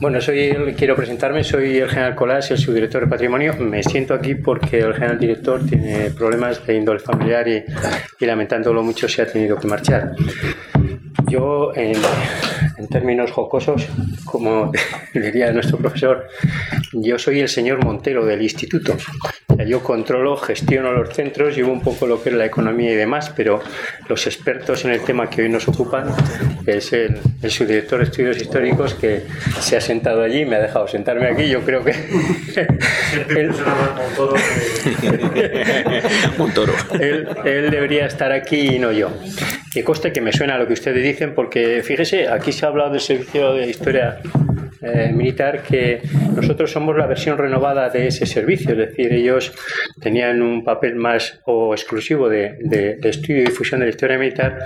Bueno, soy quiero presentarme, soy el general Colás, el subdirector de patrimonio. Me siento aquí porque el general director tiene problemas de índole familiar y, y lamentándolo mucho se ha tenido que marchar. Yo, en, en términos jocosos, como diría nuestro profesor, yo soy el señor Montero del instituto. Yo controlo, gestiono los centros, llevo un poco lo que es la economía y demás, pero los expertos en el tema que hoy nos ocupan es el, el subdirector de estudios históricos que se ha sentado allí, me ha dejado sentarme aquí. Yo creo que él, él, él debería estar aquí y no yo. Que coste que me suena lo que ustedes dicen, porque fíjese, aquí se ha hablado del servicio de historia eh, militar que nosotros somos la versión renovada de ese servicio, es decir, ellos tenían un papel más o exclusivo de, de- de estudio y difusión de la historia militar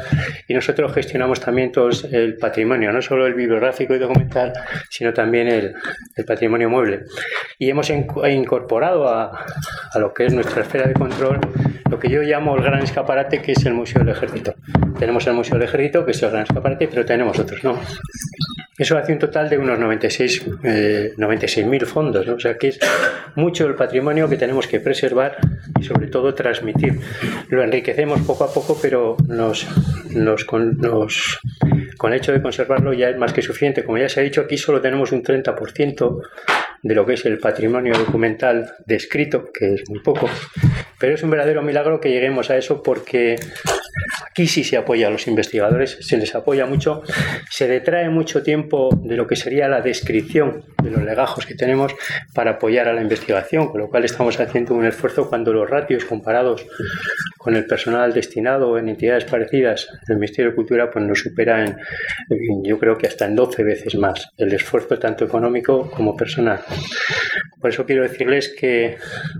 y nosotros gestionamos también todo el patrimonio, no solo el bibliográfico y documental, sino también el, el patrimonio mueble. Y hemos inc- incorporado a, a lo que es nuestra esfera de control lo que yo llamo el gran escaparate, que es el Museo del Ejército. Tenemos el Museo del Ejército, que es el gran escaparate, pero tenemos otros, ¿no? Eso hace un total de unos 96 eh, 96.000 fondos, o sea que es mucho el patrimonio que tenemos que preservar y sobre todo transmitir. Lo enriquecemos poco a poco, pero con, nos- con el hecho de conservarlo ya es más que suficiente. Como ya se ha dicho, aquí solo tenemos un 30% de lo que es el patrimonio documental descrito, que es muy poco, pero es un verdadero milagro que lleguemos a eso porque Aquí sí se apoya a los investigadores, se les apoya mucho, se detrae mucho tiempo de lo que sería la descripción de los legajos que tenemos para apoyar a la investigación, con lo cual estamos haciendo un esfuerzo cuando los ratios comparados con el personal destinado en entidades parecidas del Ministerio de Cultura pues nos supera en, en, yo creo que hasta en 12 veces más el esfuerzo tanto económico como personal. Por eso quiero decirles que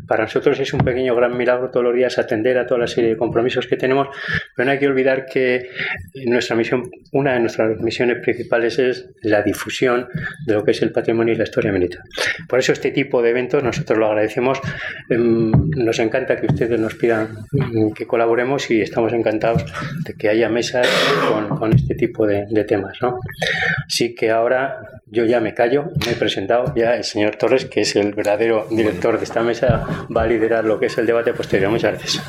para nosotros es un pequeño gran milagro todos los días atender a toda la serie de compromisos que tenemos, pero no hay que olvidar que nuestra misión, una de nuestras misiones principales es la difusión de lo que es el patrimonio y la historia militar. Por eso este tipo de eventos nosotros lo agradecemos. Em, Nos encanta que ustedes nos pidan mm, que colaboremos y estamos encantados de que haya mesas con, con este tipo de, temas. Así que ahora yo ya me callo, me he presentado, ya el señor Torres, que es el verdadero director de esta mesa, va a liderar lo que es el debate posterior. Muchas gracias.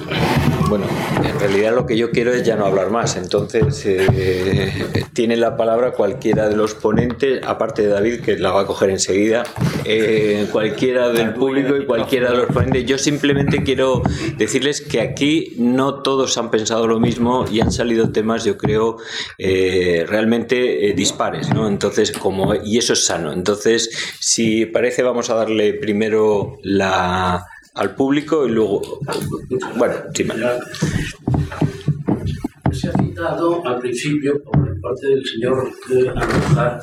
Bueno, en realidad lo que yo quiero es ya no hablar más. Entonces, eh, tiene la palabra cualquiera de los ponentes, aparte de David, que la va a coger enseguida, eh, cualquiera del público y cualquiera de los ponentes. Yo simplemente quiero decirles que aquí no todos han pensado lo mismo y han salido temas, yo creo, eh, realmente eh, dispares, ¿no? Entonces, como, y eso es sano. Entonces, si parece, vamos a darle primero la al público y luego bueno sí. Se ha citado al principio por parte del señor Andújar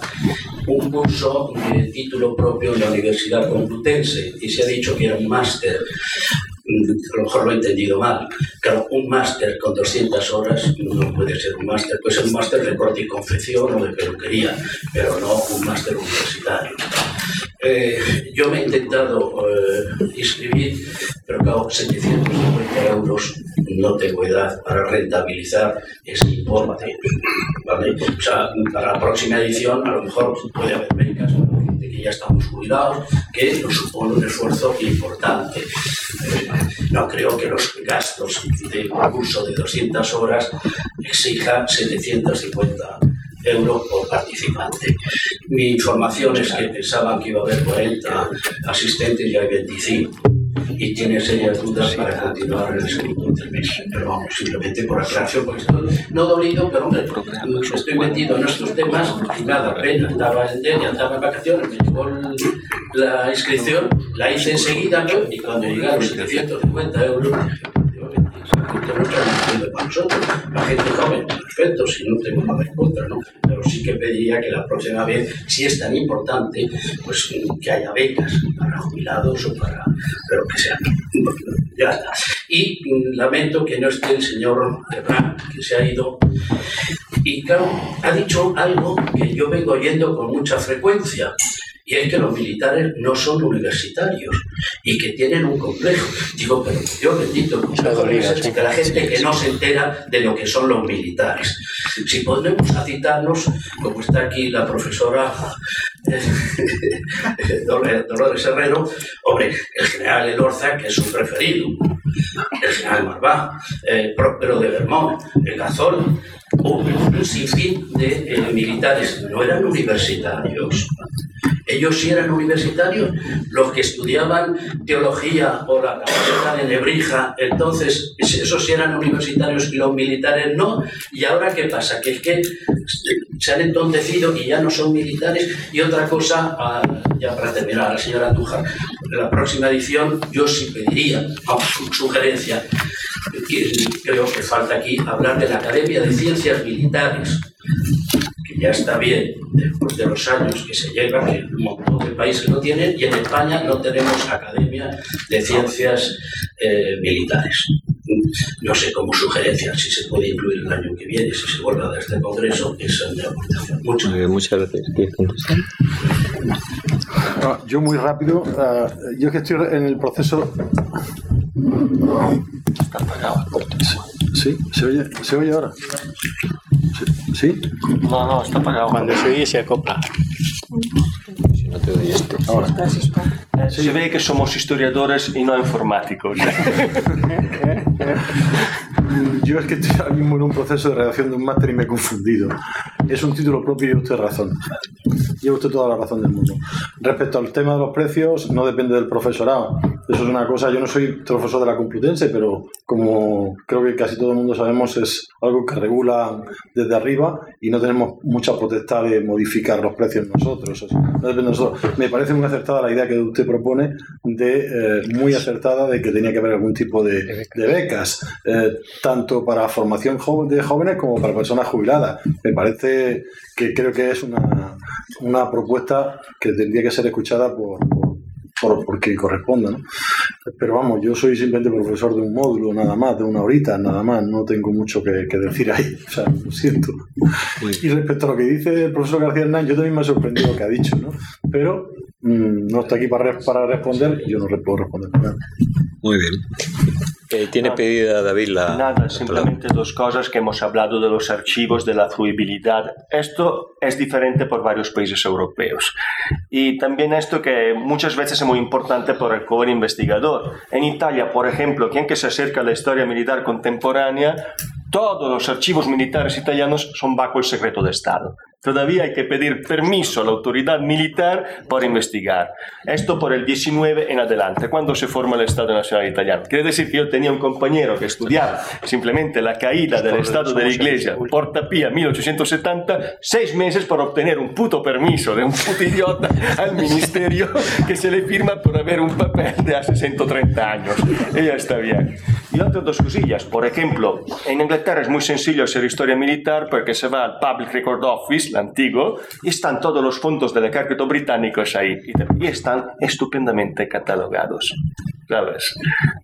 un curso de título propio en la Universidad Complutense y se ha dicho que era un máster. A lo mejor lo he entendido mal. Claro, un máster con 200 horas no puede ser un máster, puede ser un máster de corte y confección o de peluquería, pero no un máster universitario. Eh, yo me he intentado eh, inscribir, pero claro, 750 euros no tengo edad para rentabilizar ese importe. O sea, para la próxima edición a lo mejor puede haber becas que ya estamos jubilados, que nos supone un esfuerzo importante. No creo que los gastos de un curso de 200 horas exijan 750 euros por participante. Mi información es que pensaban que iba a haber 40 asistentes y hay 25. Y tiene serias dudas para continuar en el segundo trimestre. Pero vamos, simplemente por aclaración, porque estoy no dolido, pero hombre, estoy metido en estos temas y nada, pena. Estaba en Denia, estaba en vacaciones, me llegó la inscripción, la hice enseguida ¿no? y cuando llegaron 750 euros, esto no está diciendo para nosotros, la gente joven, perfecto, si no tengo nada en contra, ¿no? Pero sí que pediría que la próxima vez, si es tan importante, pues que haya becas para jubilados o para, pero que sea. Ya está. Y lamento que no esté el señor Herrán, que se ha ido. Y claro, ha dicho algo que yo vengo oyendo con mucha frecuencia. Y es que los militares no son universitarios y que tienen un complejo. Digo, pero Dios bendito, de la gente que no se entera de lo que son los militares. Si podemos citarnos, como está aquí la profesora Dolores Herrero, hombre, el general Elorza, que es su preferido, el general Marvá, el Próspero de Vermont, el Cazol, un, sinfín de eh, militares, no eran universitarios. Ellos sí eran universitarios, los que estudiaban teología o la carrera de Nebrija, entonces esos sí eran universitarios y los militares no. ¿Y ahora qué pasa? Que es que se han entontecido y ya no son militares. Y otra cosa, ah, ya para terminar, a la señora Andújar, en la próxima edición yo sí pediría, su sugerencia, creo que falta aquí hablar de la Academia de Ciencias Militares, que ya está bien, después de los años que se llevan, que un montón de países lo tienen, y en España no tenemos Academia de Ciencias eh, Militares. No sé, como sugerencia, si se puede incluir el año que viene, si se vuelve a dar este congreso, esa es mi aportación. Muchas, muchas gracias. yo muy rápido, uh, yo que estoy en el proceso Está apagado. ¿Sí? ¿Se oye, ¿Se oye ahora? ¿Sí? No, no, está apagado. Cuando se oye se acopla. No te doy este. Ahora. Se ve que somos historiadores y no informáticos. Yo es que estoy ahora mismo en un proceso de redacción de un máster y me he confundido. Es un título propio y usted razón. Lleva usted toda la razón del mundo. Respecto al tema de los precios, no depende del profesorado. Eso es una cosa, yo no soy profesor de la Complutense, pero como creo que casi todo el mundo sabemos, es algo que regula desde arriba y no tenemos mucha potestad de modificar los precios nosotros. no depende de nosotros. Me parece muy acertada la idea que usted propone, de eh, muy acertada de que tenía que haber algún tipo de, becas, eh, tanto para formación de jóvenes como para personas jubiladas. Me parece que creo que es una, una propuesta que tendría que ser escuchada por, por, por, quien corresponda. ¿no? Pero vamos, yo soy simplemente profesor de un módulo, nada más, de una horita, nada más, no tengo mucho que, decir ahí, o sea, lo siento. Y respecto a lo que dice el profesor García Hernán, yo también me ha sorprendido lo que ha dicho, ¿no? Pero mm, no está aquí para, para responder y yo no le puedo responder nada. Muy bien. Eh, tiene pedida David la. Nada, simplemente dos cosas que hemos hablado de los archivos, de la fruibilidad. Esto es diferente por varios países europeos. Y también esto que muchas veces es muy importante por el joven investigador. En Italia, por ejemplo, quien que se acerca a la historia militar contemporánea, todos los archivos militares italianos son bajo el secreto de Estado. Todavía hay que pedir permiso a la autoridad militar para investigar. Esto por el 19 en adelante, cuando se forma el Estado Nacional Italiano. Quiere decir que yo tenía un compañero que estudiaba simplemente la caída del Estado de la Iglesia, Porta Pía, 1870, seis meses para obtener un puto permiso de un puto idiota al ministerio que se le firma por haber un papel de hace 130 años. Y ya está bien. Y otras dos cosillas. Por ejemplo, en Inglaterra es muy sencillo hacer historia militar porque se va al Public Record Office, antiguo, y están todos los fondos del ejército británicos ahí, y están estupendamente catalogados. ¿Sabes?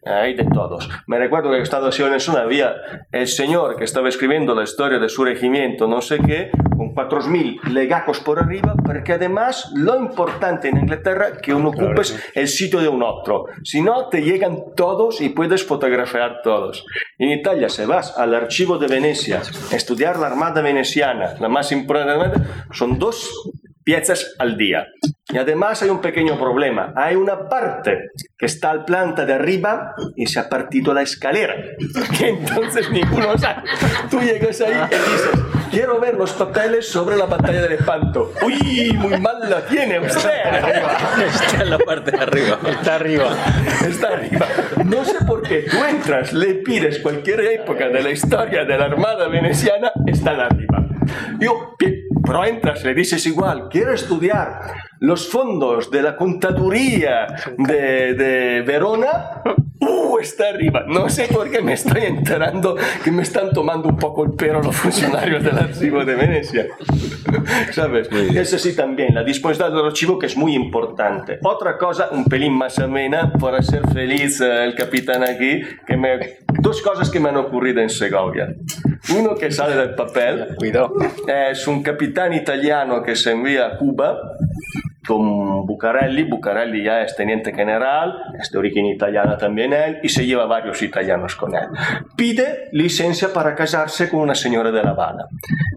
Hay de todos. Me recuerdo que en Estados Unidos había el señor que estaba escribiendo la historia de su regimiento, no sé qué, 4.000 legacos por arriba, porque además lo importante en Inglaterra es que uno ocupes el sitio de un otro. Si no, te llegan todos y puedes fotografiar todos. En Italia, si vas al archivo de Venecia, estudiar la Armada Veneciana, la más importante, son dos piezas al día. Y además hay un pequeño problema. Hay una parte que está al planta de arriba y se ha partido la escalera. Que entonces ninguno sabe. Tú llegas ahí y dices, quiero ver los papeles sobre la batalla del espanto. Uy, muy mal la tiene usted. Está en la parte de arriba. Está arriba. Está arriba. No sé por qué. Tú entras, le pides cualquier época de la historia de la Armada Veneciana, están arriba. Yo, pero entras, le dices igual, quiero estudiar los fondos de la contaduría de, de Verona, ¡uh! está arriba. No sé por qué me estoy enterando que me están tomando un poco el pelo los funcionarios del archivo de Venecia. ¿Sabes? Eso sí también, la disponibilidad del archivo que es muy importante. Otra cosa, un pelín más amena, para hacer feliz el capitán aquí, que me... dos cosas que me han ocurrido en Segovia. Uno que sale del papel, Cuidado. es un capitán italiano que se envía a Cuba con Bucarelli. Bucarelli ya es teniente general, es de origen italiana también él, y se lleva varios italianos con él. Pide licencia para casarse con una señora de La Habana.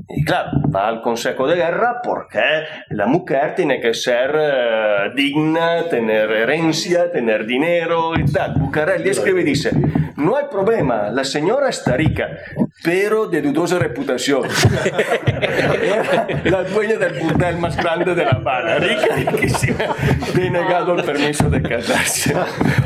Y claro, va al Consejo de Guerra porque la mujer tiene que ser eh, digna, tener herencia, tener dinero y tal. Bucarelli escribe y dice, no hay problema, la señora está rica, pero de dudosa reputación. Era la dueña del burdel más grande de La Habana, rica, riquísima, denegado el permiso de casarse.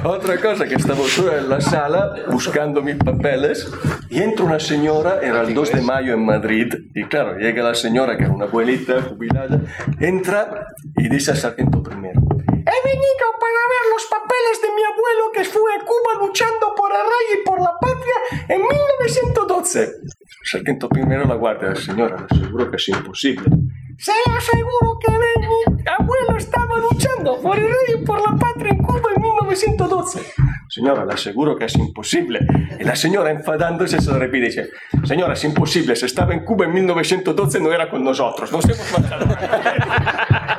Otra cosa, que estaba yo en la sala buscando mis papeles y entra una señora, era el 2 de mayo en Madrid, y claro, llega la señora, que era una abuelita jubilada, entra y dice al sargento primero, He venido para ver los papeles de mi abuelo que fue a Cuba luchando por el rey y por la patria en 1912. El sargento primero la guardia, señora, le aseguro que es imposible. Se aseguro que mi abuelo estaba luchando por el rey y por la patria en Cuba en 1912. Señora, le aseguro que es imposible. Y la señora enfadándose se repite dice, señora, es imposible, se estaba en Cuba en 1912 no era con nosotros, nos hemos marchado.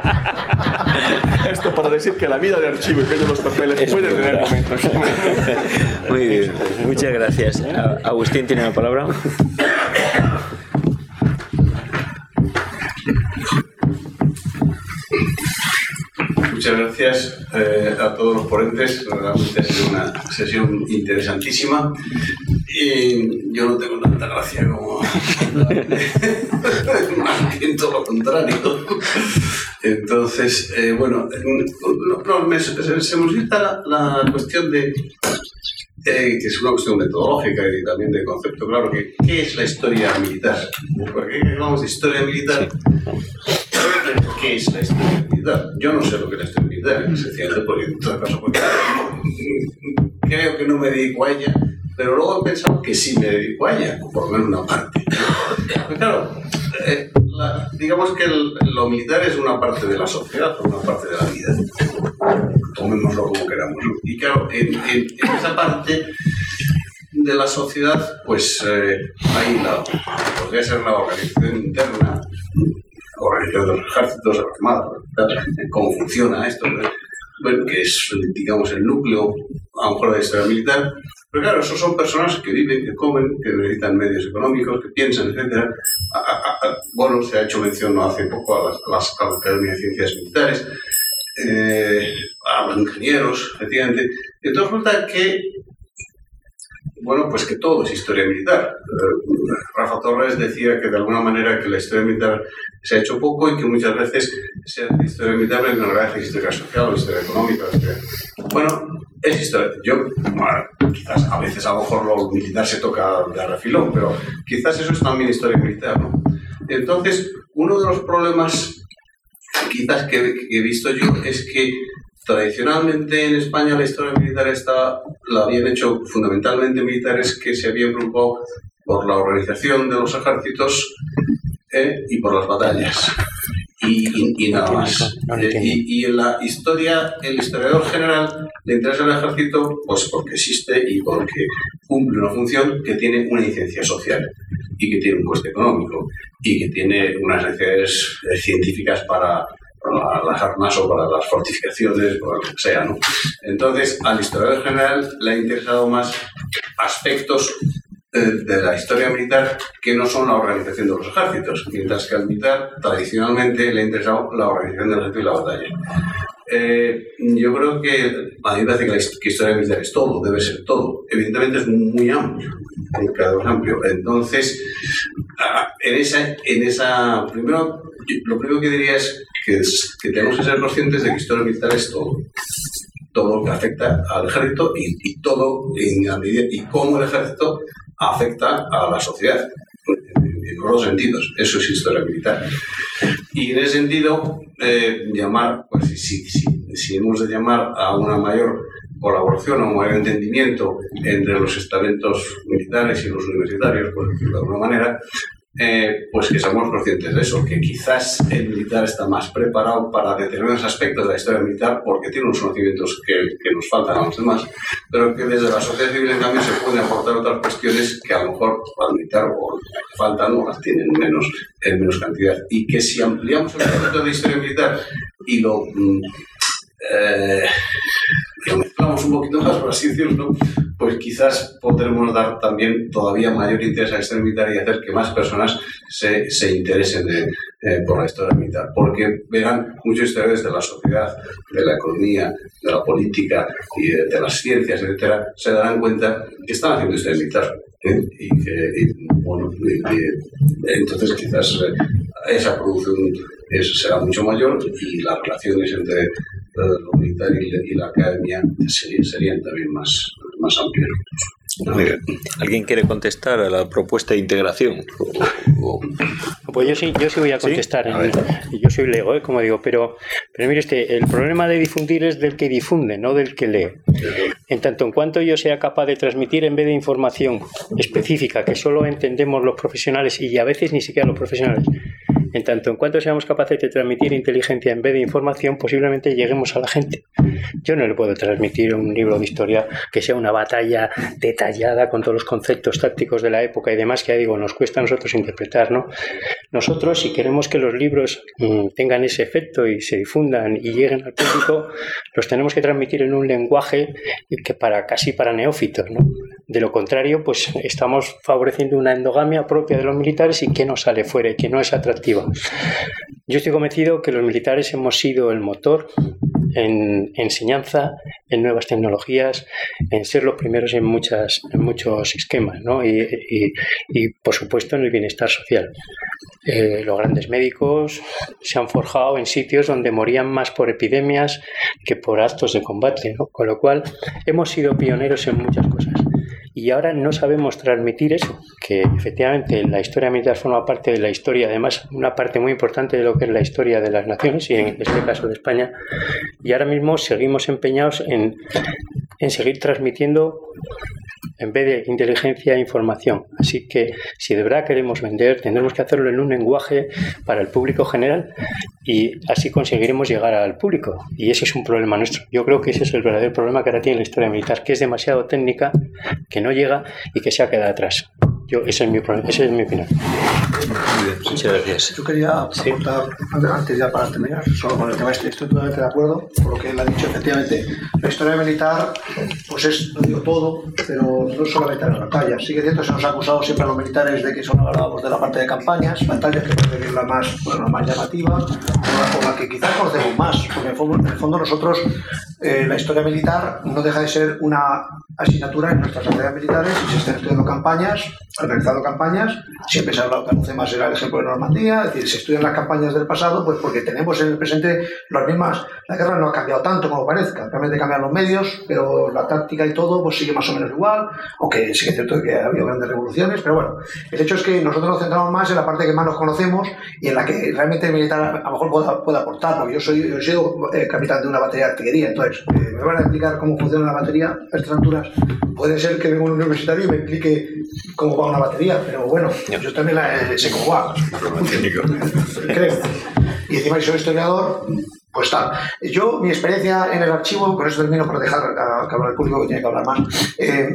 Esto para decir que la vida de archivo y que de los papeles puede tener momentos. Muy bien, muchas gracias. Agustín tiene la palabra. Muchas gracias eh, a todos los ponentes. Realmente ha sido una sesión interesantísima. Y yo no tengo tanta gracia como. Más bien todo lo contrario. Entonces, eh, bueno, no, me- se, se me suscita la, la cuestión de. eh, que es una cuestión metodológica y también de concepto, claro, que ¿qué es la historia militar? Porque hablamos de historia militar, ¿qué es la historia militar? Yo no sé lo que es la historia militar, sencillamente todo caso porque creo que no me dedico a ella, pero luego he pensado que sí me dedico a ella, por lo menos una parte. Claro, eh, digamos que el- lo militar es una parte de la sociedad, una parte de la vida. Tomémoslo como queramos. Y claro, en, esa parte de la sociedad, pues eh, hay la, podría ser la organización interna, organización de los ejércitos, armadas, cómo funciona esto, ¿no? bueno, que es, digamos, el núcleo, a lo mejor, de la historia militar. Pero claro, esos son personas que viven, que comen, que necesitan medios económicos, que piensan, etc. Bueno, se ha hecho mención hace poco a las, a la Academia de Ciencias Militares, eh, a los ingenieros, efectivamente. Entonces resulta que bueno, pues que todo es historia militar. Eh, Rafa Torres decía que de alguna manera que la historia militar se ha hecho poco y que muchas veces se historia militar en realidad es historia social, historia económica. Bueno, es historia. Yo, quizás a veces a lo mejor lo militar se toca de refilón, pero quizás eso es también historia militar, ¿no? Entonces, uno de los problemas quizás que, que he visto yo es que tradicionalmente en España la historia militar está, la habían hecho fundamentalmente militares que se habían preocupado por la organización de los ejércitos eh, y por las batallas. Y, y- y nada más. Eh, y, y en la historia, el historiador general le interesa el ejército pues porque existe y porque cumple una función que tiene una incidencia social y que tiene un coste económico y que tiene unas necesidades eh, científicas para, para las armas o para las fortificaciones, o lo que sea. ¿no? Entonces, al historiador general le ha interesado más aspectos eh, de la historia militar que no son la organización de los ejércitos, mientras que al militar tradicionalmente le ha interesado la organización del ejército y la batalla. Eh, yo creo que a mí me parece que la historia militar es todo, debe ser todo. Evidentemente es muy amplio, muy cada vez más amplio. Entonces, en esa, en esa, primero, lo primero que diría es que, tenemos que ser conscientes de que historia militar es todo. Todo lo que afecta al ejército y, todo en la medida, y cómo el ejército afecta a la sociedad. En, en los dos sentidos. Eso es historia militar. Y en ese sentido, eh, llamar, pues si, si, si hemos de llamar a una mayor colaboración, a un mayor entendimiento entre los estamentos militares y los universitarios, por decirlo de alguna manera, eh, pues que seamos conscientes de eso, que quizás el militar está más preparado para determinados aspectos de la historia militar porque tiene unos conocimientos que, que nos faltan a los demás, pero que desde la sociedad civil en cambio se pueden aportar otras cuestiones que a lo mejor al militar o faltan o las tienen menos, en menos cantidad. Y que si ampliamos el concepto de historia militar y lo... Eh, lo mezclamos un poquito más, por así decirlo, pues quizás podremos dar también todavía mayor interés a historia militar y hacer que más personas se, se interesen de, eh, por la historia militar, porque verán muchos historiadores de la sociedad, de la economía, de la política y de, de las ciencias, etcétera, se darán cuenta que están haciendo historia militar. ¿eh? Y que, y, bueno, y- entonces quizás eh, esa producción es- será mucho mayor y las relaciones entre lo militar y, la- y la academia serían, serían también más, más. Muy bien. ¿Alguien quiere contestar a la propuesta de integración? O- o- Pues yo sí, yo sí voy a ¿Sí? contestar. A y Yo soy lego, ¿eh? como digo, pero, pero mire usted, el problema de difundir es del que difunde, no del que lee. En tanto en cuanto yo sea capaz de transmitir en vez de información específica que solo entendemos los profesionales y a veces ni siquiera los profesionales, en tanto en cuanto seamos capaces de transmitir inteligencia en vez de información, posiblemente lleguemos a la gente. Yo no le puedo transmitir un libro de historia que sea una batalla detallada con todos los conceptos tácticos de la época y demás que ya digo, nos cuesta a nosotros interpretar, ¿no? Nosotros, si queremos que los libros mm, tengan ese efecto y se difundan y lleguen al público, los tenemos que transmitir en un lenguaje que para casi para neófitos, ¿no? De lo contrario, pues estamos favoreciendo una endogamia propia de los militares y que no sale fuera y que no es atractiva. Yo estoy convencido que los militares hemos sido el motor en enseñanza, en nuevas tecnologías, en ser los primeros en, muchas, en muchos esquemas, ¿no? y, y- y, por supuesto en el bienestar social. Eh, los grandes médicos se han forjado en sitios donde morían más por epidemias que por actos de combate, ¿no? con lo cual hemos sido pioneros en muchas cosas. Y ahora no sabemos transmitir eso, que efectivamente la historia militar forma parte de la historia, además una parte muy importante de lo que es la historia de las naciones y en este caso de España. Y ahora mismo seguimos empeñados en, en seguir transmitiendo en vez de inteligencia e información. Así que si de verdad queremos vender, tendremos que hacerlo en un lenguaje para el público general y así conseguiremos llegar al público. Y ese es un problema nuestro. Yo creo que ese es el verdadero problema que ahora tiene la historia militar, que es demasiado técnica, que no llega y que se ha quedado atrás. Yo, ese es mi esa es mi opinión. Muy bien, muchas gracias. Yo quería aportar, antes ya para terminar, solo con el tema este, estoy totalmente de acuerdo con lo que él ha dicho, efectivamente. La historia militar, pues es, no digo todo, pero no solamente en las batallas. Sí que es cierto, se nos ha acusado siempre a los militares de que son hablábamos de la parte de campañas, batallas que que es la más, bueno, la más llamativa, o la, o la que quizás conocemos más, porque en el fondo, en el fondo nosotros, eh, la historia militar no deja de ser una asignatura en nuestras actividades militares y se están estudiando campañas, organizando campañas, siempre se ha hablado que más era el ejemplo de Normandía, es decir, se estudian las campañas del pasado, pues porque tenemos en el presente las mismas, la guerra no ha cambiado tanto como parezca, realmente cambian los medios, pero la táctica y todo pues sigue más o menos igual, aunque sí que es cierto que ha habido grandes revoluciones, pero bueno, el hecho es que nosotros nos centramos más en la parte que más nos conocemos y en la que realmente el militar a lo mejor pueda, pueda aportar, porque yo soy, yo sido eh, capitán de una batería de artillería, entonces eh, me van a explicar cómo funciona la batería a estas alturas, puede ser que venga un universitario y me explique cómo va una batería, pero bueno, yo también la, sé cómo va. Creo. Y encima, si soy historiador, pues tal. Yo, mi experiencia en el archivo, con eso termino por dejar a, que hablar el público que tiene que hablar más. eh,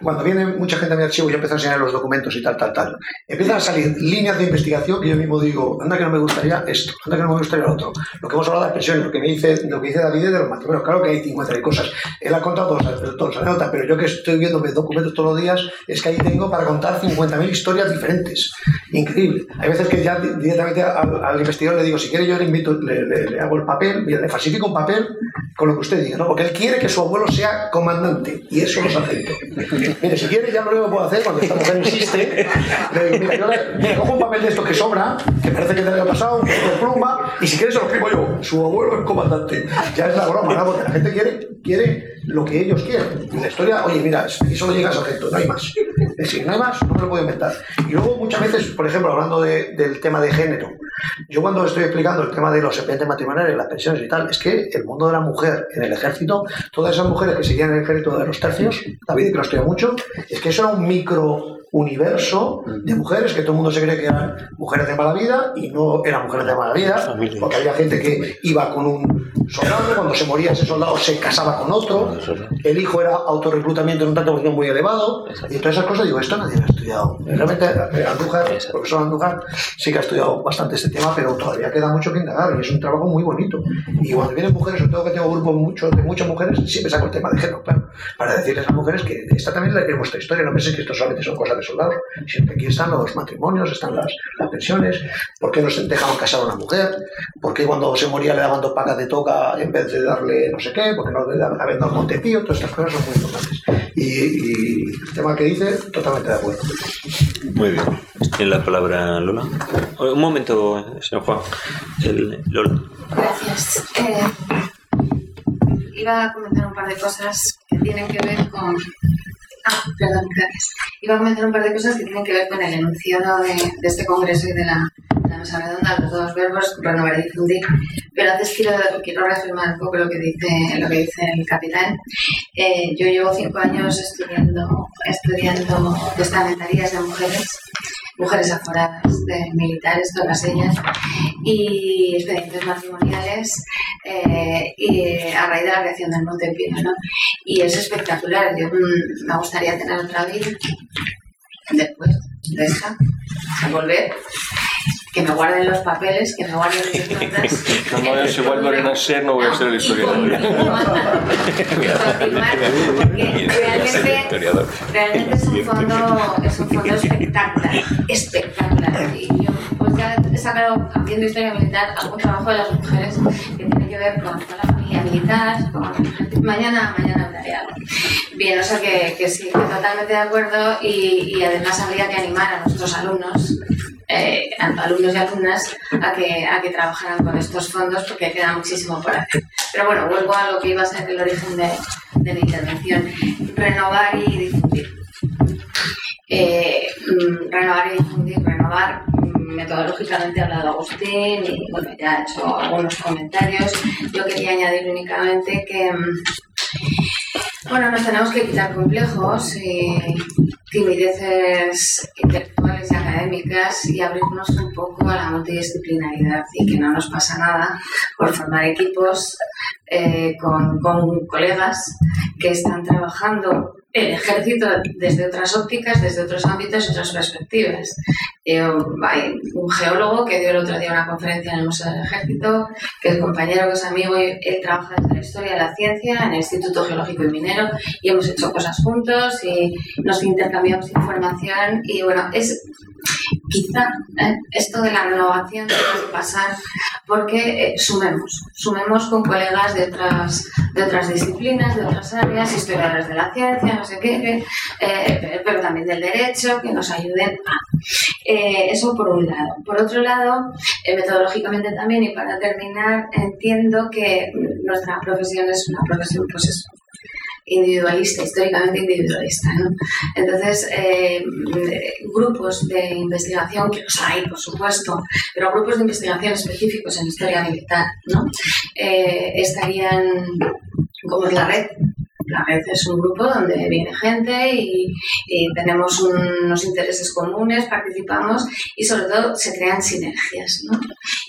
cuando viene mucha gente a mi archivo, yo empiezo a enseñar los documentos y tal, tal, tal. Empiezan a salir líneas de investigación que yo mismo digo, anda que no me gustaría esto, anda que no me gustaría lo otro. Lo que hemos hablado de expresiones, lo que me dice, lo que dice David de los matrimonios. Claro que hay 50 cosas. Él ha contado todas, las anécdotas, pero yo que estoy viendo mis documentos todos los días, es que ahí tengo para contar 50.000 historias diferentes. Increíble. Hay veces que ya di- directamente al, al investigador le digo, si quiere yo le invito, le, le- le hago el papel, mira, le falsifico un papel con lo que usted diga, ¿no? Porque él quiere que su abuelo sea comandante y eso lo acepto. Mire, si quiere ya lo único puedo hacer cuando esta mujer insiste, le digo, mira, yo le, cojo un papel de estos que sobra, que parece que te le ha pasado, un poco de pluma, y si quiere se lo escribo yo, su abuelo es comandante. Ya es la broma, ¿no? Porque la gente quiere, quiere lo que ellos quieren. La historia, oye, mira, y solo llega a sargento, no hay más. Es decir, no hay más, no lo puedo inventar. Y luego muchas veces, por ejemplo, hablando de- del tema de género, Yo cuando estoy explicando el tema de los expedientes matrimoniales, las pensiones y tal, es que el mundo de la mujer en el ejército, todas esas mujeres que seguían en el ejército de los tercios, David que lo estudia mucho, es que eso era un micro universo de mujeres que todo el mundo se cree que eran mujeres de mala vida y no eran mujeres de mala vida, porque había gente que iba con un soldado, cuando se moría ese soldado se casaba con otro, el hijo era autorreclutamiento en un tanto muy elevado, y todas esas cosas, digo, esto nadie lo ha estudiado. Realmente eh, Andújar, el profesor Andújar, sí que ha estudiado bastante este tema, pero todavía queda mucho que indagar y es un trabajo muy bonito. Y cuando vienen mujeres, sobre todo que tengo grupos mucho, de muchas mujeres, siempre saco el tema de género, claro, para decirles a las mujeres que esta también es vuestra historia, no penséis que esto solamente son cosas de soldados, sino que aquí están los matrimonios, están las, las pensiones, por qué no se dejaban casar a una mujer, por qué cuando se moría le daban dos pacas de toca en vez de darle no sé qué, porque no le daban dado Montepío, todas estas cosas son muy importantes. Y, y, el tema que dice, totalmente de acuerdo. Muy bien. Tiene la palabra Lola. Un momento, señor Juan. El, Lola. Gracias. Eh, iba a comentar un par de cosas que tienen que ver con Ah, perdón, gracias. Iba a comentar un par de cosas que tienen que ver con el enunciado de, este congreso y de la, de la, mesa redonda, los dos verbos, renovar y difundir. Pero antes quiero, quiero reafirmar un poco lo que dice, lo que dice el capitán. Eh, yo llevo cinco años estudiando, estudiando testamentarías de mujeres mujeres aforadas de militares, todas ellas, y expedientes matrimoniales eh, y a raíz de la creación del Monte Pino, ¿no? Y es espectacular. Yo mm, me gustaría tener otra vida después de esta, a volver que me guarden los papeles, que me guarden mis notas. No, no, si vuelvo a renacer no voy a ser el historiador. realmente, realmente es un fondo, es un fondo espectacular, espectacular. Y yo pues ya he sacado, haciendo historia militar, algún trabajo de las mujeres que tiene que ver con toda la familia militar, con... Mañana, mañana hablaré algo. Bien, o sea que, que sí, que totalmente de acuerdo y, y además habría que animar a nuestros alumnos eh, alumnos y alumnas a que, a que trabajaran con estos fondos porque queda muchísimo por hacer. Pero bueno, vuelvo a lo que iba a ser el origen de, de mi intervención. Renovar y difundir. Eh, mm, renovar y difundir, renovar mm, metodológicamente ha hablado Agustín y bueno, ya ha hecho algunos comentarios. Yo quería añadir únicamente que mm, bueno, nos tenemos que quitar complejos y timideces intelectuales y académicas y abrirnos un poco a la multidisciplinaridad y que no nos pasa nada por formar equipos eh, con, con colegas que están trabajando el ejército desde otras ópticas, desde otros ámbitos otras perspectivas. Eh, hay un geólogo que dio el otro día una conferencia en el Museo del Ejército, que es compañero, que es amigo, y él trabaja desde la historia de la ciencia en el Instituto Geológico y Minero y hemos hecho cosas juntos y nos intercambiamos información y bueno, es quizá ¿eh? esto de la renovación tiene que pasar porque eh, sumemos, sumemos con colegas de otras, de otras disciplinas, de otras áreas, historiadores de la ciencia, no sé qué, eh, pero también del derecho, que nos ayuden a... eso por un lado. Por otro lado, metodológicamente también, y para terminar, entiendo que nuestra profesión es una profesión, pues individualista, históricamente individualista. ¿no? Entonces, eh, grupos de investigación, que los hay, por supuesto, pero grupos de investigación específicos en historia militar, ¿no? Eh, estarían como es la red, la red es un grupo donde viene gente y, y, tenemos unos intereses comunes, participamos y sobre todo se crean sinergias. ¿no?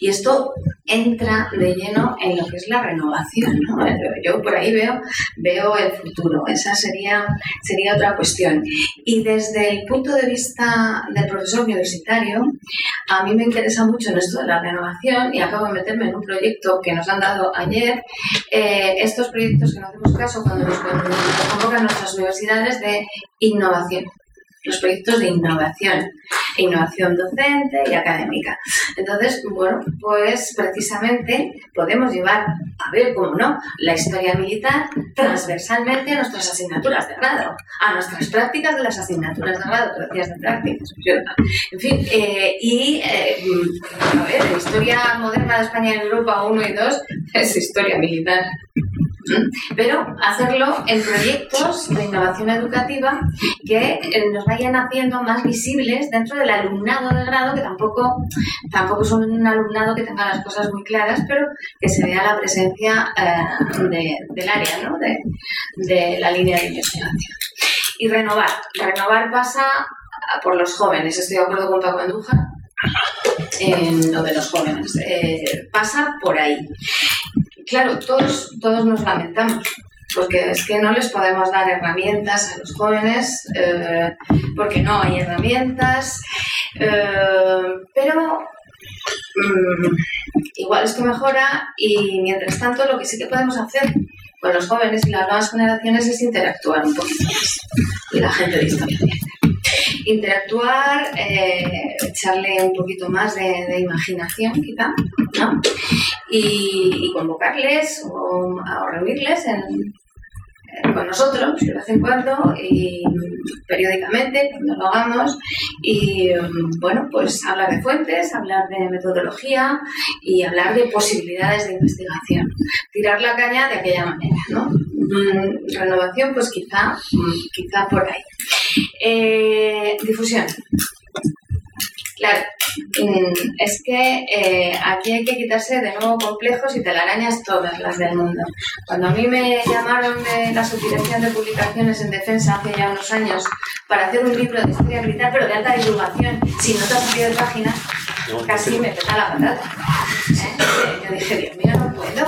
Y esto entra de lleno en lo que es la renovación. ¿no? Yo por ahí veo, veo el futuro, esa sería, sería otra cuestión. Y desde el punto de vista del profesor universitario, a mí me interesa mucho en esto de la renovación y acabo de meterme en un proyecto que nos han dado ayer, eh, estos proyectos que no hacemos caso cuando nos convocan nuestras universidades de innovación los proyectos de innovación, innovación docente y académica. Entonces, bueno, pues precisamente podemos llevar, a ver cómo no, la historia militar transversalmente a nuestras asignaturas de grado, a nuestras prácticas de las asignaturas de grado, decías de prácticas, en fin, eh, y eh, a ver, la historia moderna de España en Europa 1 y 2 es historia militar pero hacerlo en proyectos de innovación educativa que eh, nos vayan haciendo más visibles dentro del alumnado de grado, que tampoco, tampoco es un alumnado que tenga las cosas muy claras, pero que se vea la presencia eh, del área, ¿no? de, de la línea de investigación. Y renovar. Renovar pasa por los jóvenes. Estoy de acuerdo con Paco Andújar en lo de los jóvenes. Eh, pasa por ahí. Claro, todos, todos nos lamentamos, porque es que no les podemos dar herramientas a los jóvenes, eh, porque no hay herramientas, eh, pero mm, igual esto mejora y mientras tanto lo que sí que podemos hacer con los jóvenes y las nuevas generaciones es interactuar un poquito más y la gente de interactuar, eh, echarle un poquito más de, imaginación, quizá, ¿no? Y, convocarles o, reunirles eh, con nosotros de vez en cuando y periódicamente cuando lo hagamos. Y bueno pues hablar de fuentes hablar de metodología y hablar de posibilidades de investigación. Tirar la caña de aquella manera no mm, renovación pues quizá mm, quizá por ahí eh, difusión. Claro, es que eh, aquí hay que quitarse de nuevo complejos y telarañas todas las del mundo. Cuando a mí me llamaron de la subdirección de publicaciones en defensa hace ya unos años para hacer un libro de historia militar, pero de alta divulgación, sin notas de página, casi me peta la patata. ¿Eh? Yo dije, Dios mío, no puedo,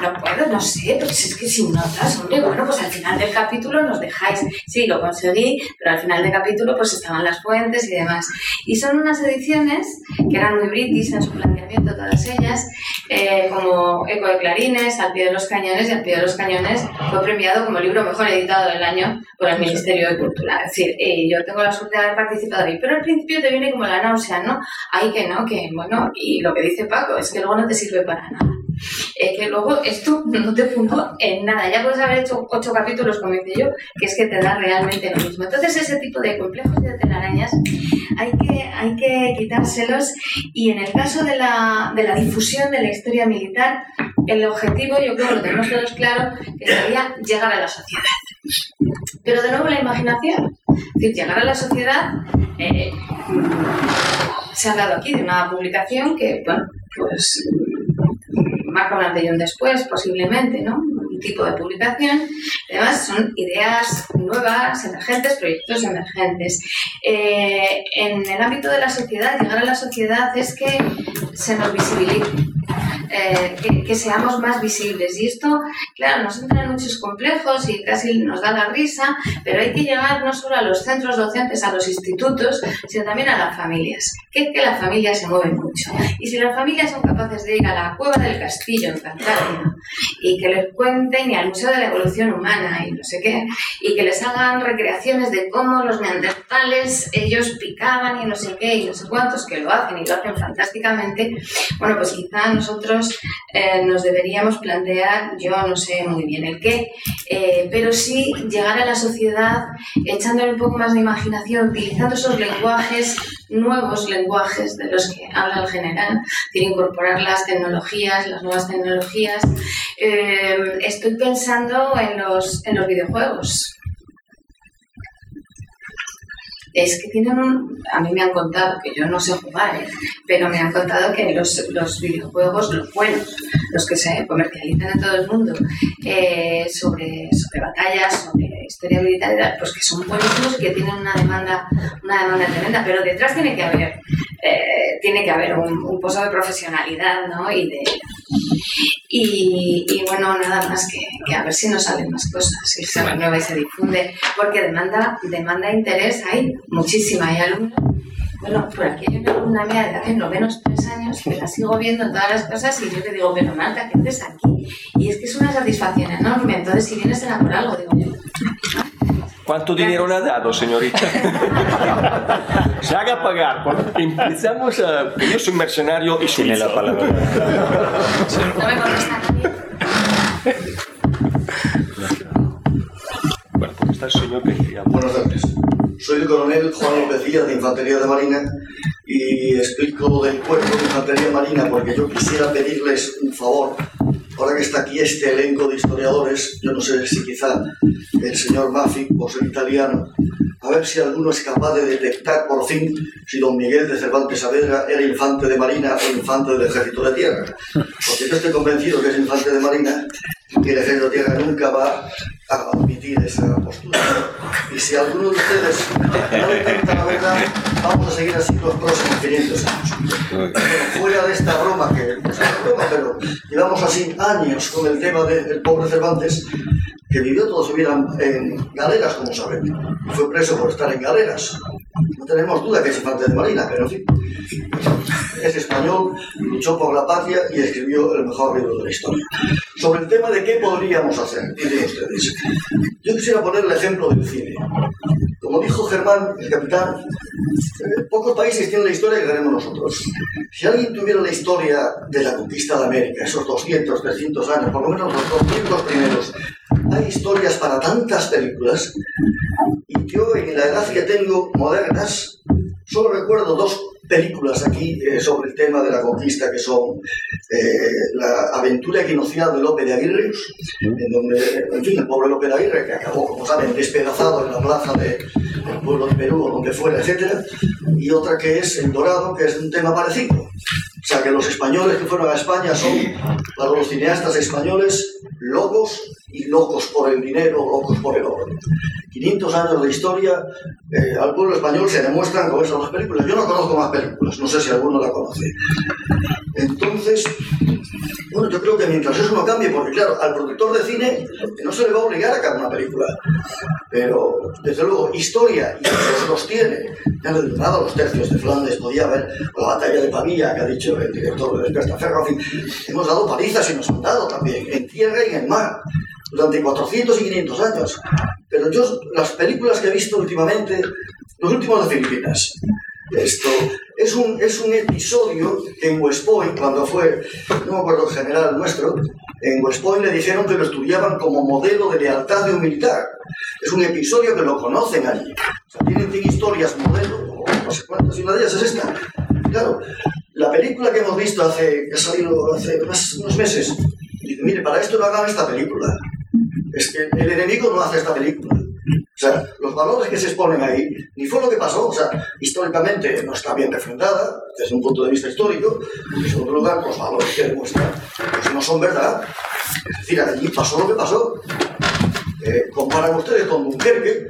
no puedo, no sé, si es que sin notas, hombre, bueno, pues al final del capítulo nos dejáis. Sí, lo conseguí, pero al final del capítulo pues estaban las fuentes y demás. Y son unas ediciones que eran muy british en su planteamiento, todas ellas, eh, como Eco de Clarines, Al pie de los cañones, y Al pie de los cañones fue premiado como libro mejor editado del año por el Ministerio de Cultura. Es decir, eh, yo tengo la suerte de haber participado ahí, pero al principio te viene como la náusea, ¿no? Hay que no, que bueno, y lo que dice Paco es que luego no te sirve para nada. Es que luego esto no te fundó en nada. Ya puedes haber hecho ocho capítulos, como hice yo, que es que te da realmente lo mismo. Entonces, ese tipo de complejos de telarañas hay que, hay que quitárselos. Y en el caso de la, de la difusión de la historia militar, el objetivo, yo creo que lo tenemos todos claro, que sería llegar a la sociedad. Pero de nuevo la imaginación. Es decir, llegar a la sociedad eh, se ha hablado aquí de una publicación que, bueno, pues marca un antes un después, posiblemente, ¿no? Tipo de publicación. Además, son ideas nuevas, emergentes, proyectos emergentes. Eh, en el ámbito de la sociedad, llegar a la sociedad es que se nos visibilice eh, que, seamos más visibles. Y esto, claro, nos entra en muchos complejos y casi nos da la risa, pero hay que llegar no solo a los centros docentes, a los institutos, sino también a las familias. Que es que las familias se mueven mucho. Y si las familias son capaces de ir a la cueva del castillo en Cantabria y que les cuenten y al Museo de la Evolución Humana y no sé qué, y que les hagan recreaciones de cómo los neandertales ellos picaban y no sé qué y no sé cuántos, que lo hacen y lo hacen fantásticamente, bueno, pues quizá nosotros eh, nos deberíamos plantear, yo no sé muy bien el qué, eh, pero sí llegar a la sociedad echándole un poco más de imaginación, utilizando esos lenguajes, nuevos lenguajes de los que habla el general, tiene incorporar las tecnologías, las nuevas tecnologías. Eh, estoy pensando en los, en los videojuegos es que tienen un... A mí me han contado, que yo no sé jugar, ¿eh? pero me han contado que los, los, videojuegos, los buenos, los que se comercializan en todo el mundo, eh, sobre, sobre batallas, sobre historia militar, pues que son buenísimos y que tienen una demanda, una demanda tremenda, pero detrás tiene que haber, eh, tiene que haber un, un pozo de profesionalidad, ¿no? Y de, y, bueno, nada más que, a ver si nos salen más cosas, si se renueva y se difunde, porque demanda, demanda interés hay muchísima. Hay alumnos, bueno, por aquí hay una alumna mía de hace no menos tres años que la sigo viendo en todas las cosas y yo le digo, pero Marta, ¿qué haces aquí? Y es que es una satisfacción enorme. Entonces, si vienes a por algo, digo yo. ¿Cuánto dinero le ha dado, señorita? Se haga pagar. Empezamos a... Yo soy mercenario y Tiene la palabra. No me Bueno, pues está el señor que quería... Buenas tardes. Soy el coronel Juan López Díaz de Infantería de Marina y explico del cuerpo de Infantería Marina porque yo quisiera pedirles un favor ahora que está aquí este elenco de historiadores, yo no sé si quizá el señor Maffi, por ser italiano, a ver si alguno es capaz de detectar por fin si don Miguel de Cervantes Saavedra era infante de Marina o infante del ejército de tierra. Porque yo estoy convencido que es infante de Marina y el ejército de tierra nunca va a admitir esa postura. Y si alguno de ustedes no detecta la verdad, vamos a seguir así los próximos 500 años. Fuera de esta broma, que es una broma, pero llevamos así años con el tema del pobre Cervantes, que vivió toda su vida en galeras, como saben, fue preso por estar en galeras. No tenemos duda que es infante de Marina, pero fin. Es español, luchó por la patria y escribió el mejor libro de la historia. Sobre el tema de qué podríamos hacer, dicen ustedes. Yo quisiera poner el ejemplo del cine. Como dijo Germán, el capitán, pocos países tienen la historia que tenemos nosotros. Si alguien tuviera la historia de la conquista de América, esos 200, 300 años, por lo menos los 200 primeros, hay historias para tantas películas. Y yo, en la edad que tengo modernas, solo recuerdo dos películas aquí eh, sobre el tema de la conquista que son eh, la aventura equinoccial de Lope de Aguirre, en donde, en fin, el pobre Lope de Aguirre, que acabó, como saben, despedazado en la plaza de- del pueblo de Perú o donde fuera, etc. Y otra que es El Dorado, que es un tema parecido. O sea, que los españoles que fueron a España son, para los cineastas españoles, locos y locos por el dinero, locos por el oro. 500 años de historia eh, al pueblo español se demuestran con esas películas. Yo no conozco más películas, no sé si alguno la conoce. Entonces, bueno, yo creo que mientras eso no cambie, porque claro, al productor de cine no se le va a obligar a acabar una película, pero desde luego historia y esos los tiene. Ya no nada, los tercios de Flandes, podía haber la batalla de Pavía, que ha dicho el director de Despertaferro, en fin, hemos dado palizas y nos han dado también, en tierra y en mar, durante 400 y 500 años. Pero yo, las películas que he visto últimamente, los últimos de Filipinas, esto es un, es un episodio que en West Point, cuando fue, no me acuerdo el general nuestro, en West Point le dijeron que lo estudiaban como modelo de lealtad de un militar. Es un episodio que lo conocen allí. O sea, tienen 100 historias modelo, no sé cuántas, y una de ellas es esta. Claro, la película que hemos visto hace, que ha salido hace unos meses, dice, mire, para esto no hagan esta película. Es que el enemigo no hace esta película. O sea, los valores que se exponen ahí, ni fue lo que pasó, o sea, históricamente no está bien refrendada, desde un punto de vista histórico, y en segundo lugar, los valores que demuestran, pues no son verdad. Es decir, allí pasó lo que pasó. Eh, comparan ustedes con Dunkerque,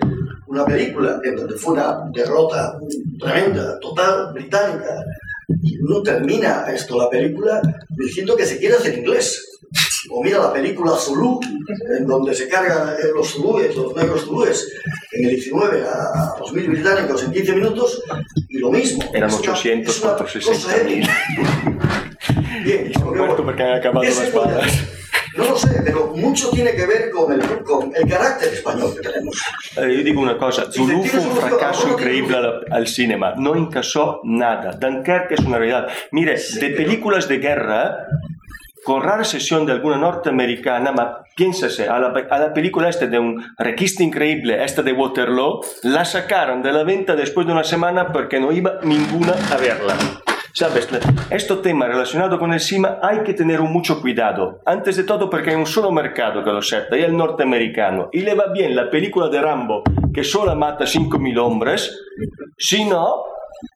una película en donde fue una derrota tremenda, total, británica, y uno termina esto, la película, diciendo que se quiere hacer inglés. O mira la película Zulu, en donde se cargan eh, los zulúes, los negros zulúes, en el 19 a 2.000 británicos en 15 minutos, y lo mismo. Eran Es una- 800, es una 460 cosa mil. Bien, porque han acabado las balas. No lo sé, pero mucho tiene que ver con el, con el carácter español que tenemos. Eh, io dico una cosa, Zulu fu un fracasso increíble al, al cinema, no encasó nada. Dunkerque es una realidad. Mire, de películas de guerra, con rara excepción de alguna norteamericana, ma piénsase, a la, a la película esta de un requista increíble, esta de Waterloo, la sacaron de la venta después de una semana porque no iba ninguna a verla. Sabes, este tema relacionado con el CIMA hay que tener mucho cuidado. Antes de todo porque hay un solo mercado que lo acepta, y el norteamericano. Y le va bien la película de Rambo, que solo mata 5.000 hombres. Si no,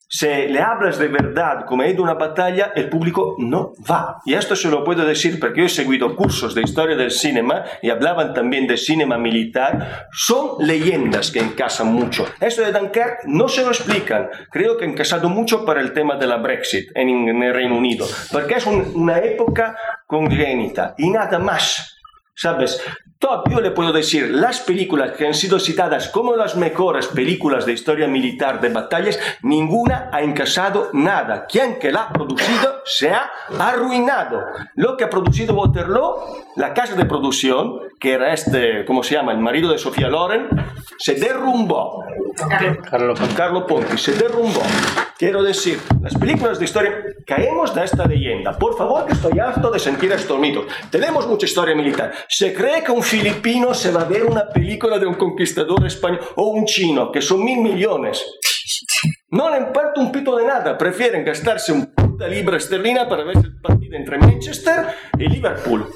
se le hablas de verdad como hay de una batalla, el público no va. Y esto se lo puedo decir porque yo he seguido cursos de historia del cinema y hablaban también de cinema militar. Son leyendas que encasan mucho. Esto de Dunkerque no se lo explican. Creo que han mucho para el tema de la Brexit en, en el Reino Unido, porque es un- una época congénita y nada más. ¿Sabes? Top, yo le puedo decir, las películas que han sido citadas como las mejores películas de historia militar de batallas, ninguna ha encasado nada. Quien que la ha producido se ha arruinado. Lo que ha producido Waterloo, la casa de producción, que era este, ¿cómo se llama? El marido de Sofía Loren, se derrumbó. Carlo Carlo Ponti se derrumbó. Quiero decir, las películas de historia, caemos de esta leyenda. Por favor, que estoy harto de sentir estos mitos. Tenemos mucha historia militar. Se cree que un filipino se va a ver una película de un conquistador español o un chino, que son mil millones. No le importa un pito de nada. Prefieren gastarse un 40 libras esterlinas para ver el partido entre Manchester y Liverpool.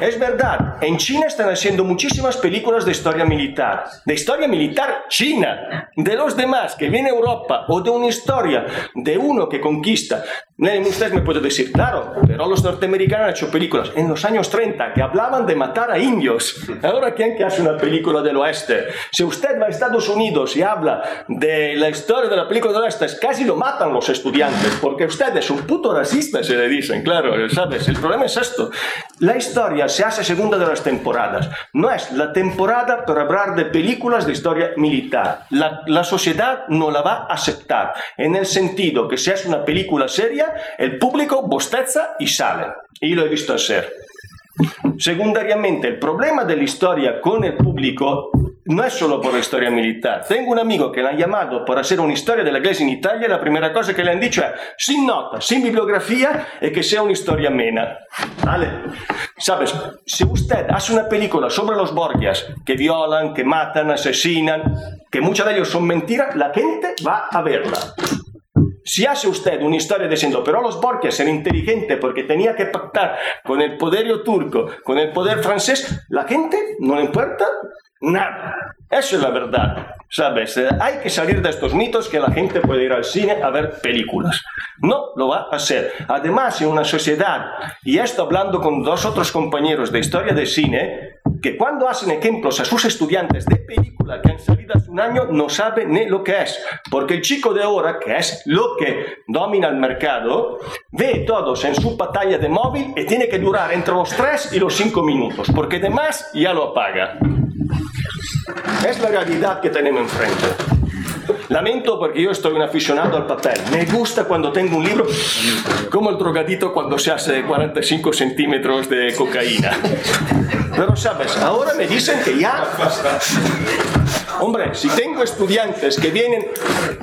Es verdad, en China están haciendo muchísimas películas de historia militar, de historia militar china, de los demás que viene a Europa o de una historia de uno que conquista. Usted me puede decir, claro, pero los norteamericanos han hecho películas en los años 30 que hablaban de matar a indios. Ahora, ¿quién que hace una película del oeste? Si usted va a Estados Unidos y habla de la historia de la película del oeste, casi lo matan los estudiantes, porque usted es un puto racista, se le dicen, claro, ¿sabes? El problema es esto. La historia se hace segunda de las temporadas. No es la temporada para hablar de películas de historia militar. La, la sociedad no la va a aceptar, en el sentido que si es una película seria, el público bostezza y sale. Y lo he visto hacer. Secundariamente, el problema de la historia con el público no es solo por historia militar. Tengo un amigo que le ha llamado para hacer una historia de la iglesia en Italia y la primera cosa que le han dicho es sin nota, sin bibliografía y que sea una historia amena. ¿Vale? Sabes, si usted hace una película sobre los Borgias que violan, que matan, asesinan, que muchos de ellos son mentiras, la gente va a verla. Si hace usted una historia diciendo, pero los Borgias eran inteligentes porque tenía que pactar con el poderío turco, con el poder francés, la gente no le importa nada. Eso es la verdad. ¿Sabes? Eh, hay que salir de estos mitos que la gente puede ir al cine a ver películas. No lo va a hacer. Además, en una sociedad, y esto hablando con dos otros compañeros de historia de cine, que cuando hacen ejemplos a sus estudiantes de película que han salido hace un año, no saben ni lo que es. Porque el chico de ahora, que es lo que domina el mercado, ve todos en su pantalla de móvil y tiene que durar entre los 3 y los 5 minutos, porque además ya lo apaga. Es la realidad que tenemos enfrente. Lamento porque yo estoy un aficionado al papel. Me gusta cuando tengo un libro como el drogadito cuando se hace 45 centímetros de cocaína. Pero sabes, ahora me dicen que ya... Hombre, si tengo estudiantes que vienen,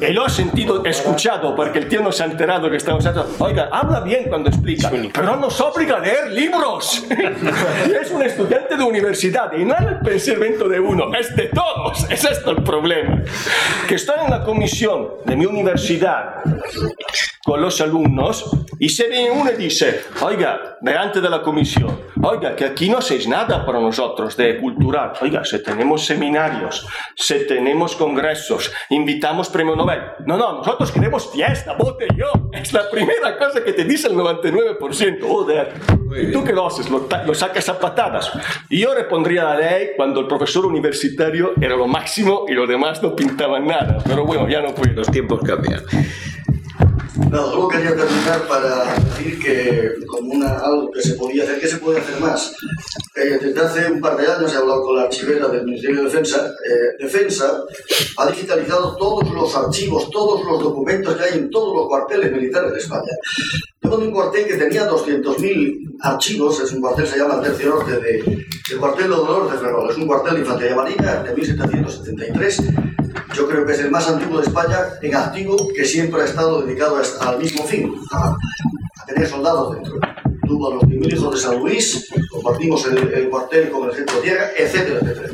y lo he sentido, escuchado, porque el tío no se ha enterado que estamos haciendo, oiga, habla bien cuando explica, pero no nos obliga a leer libros. es un estudiante de universidad y no es el pensamiento de uno, es de todos. Es esto el problema. Que estoy en la comisión de mi universidad con los alumnos y se viene uno y dice, oiga, delante de la comisión, oiga, que aquí no hacéis nada para nosotros de cultural. Oiga, si tenemos seminarios, si tenemos congresos, invitamos premio Nobel. No, no, nosotros queremos fiesta, yo. Es la primera cosa que te dice el 99%. Joder. ¿Y tú qué lo haces? Lo, lo sacas a patadas. Y yo repondría la ley cuando el profesor universitario era lo máximo y los demás no pintaban nada. Pero bueno, ya no puedo. Los tiempos cambian. No, solo quería terminar para decir que como una, algo que se podía hacer, ¿qué se puede hacer más? Eh, desde hace un par de años he hablado con la archivera del Ministerio de Defensa. Eh, Defensa ha digitalizado todos los archivos, todos los documentos que hay en todos los cuarteles militares de España. Tengo un cuartel que tenía 200.000 archivos, es un cuartel, se llama el Tercio Norte, de, el cuartel de Dolores de Ferrol, es un cuartel de infantería marina de 1773 yo creo que es el más antiguo de España en activo que siempre ha estado dedicado al mismo fin, a, tener soldados dentro. Tuvo a los primeros hijos de San Luis, compartimos el, cuartel con el centro tierra, etcétera, etcétera.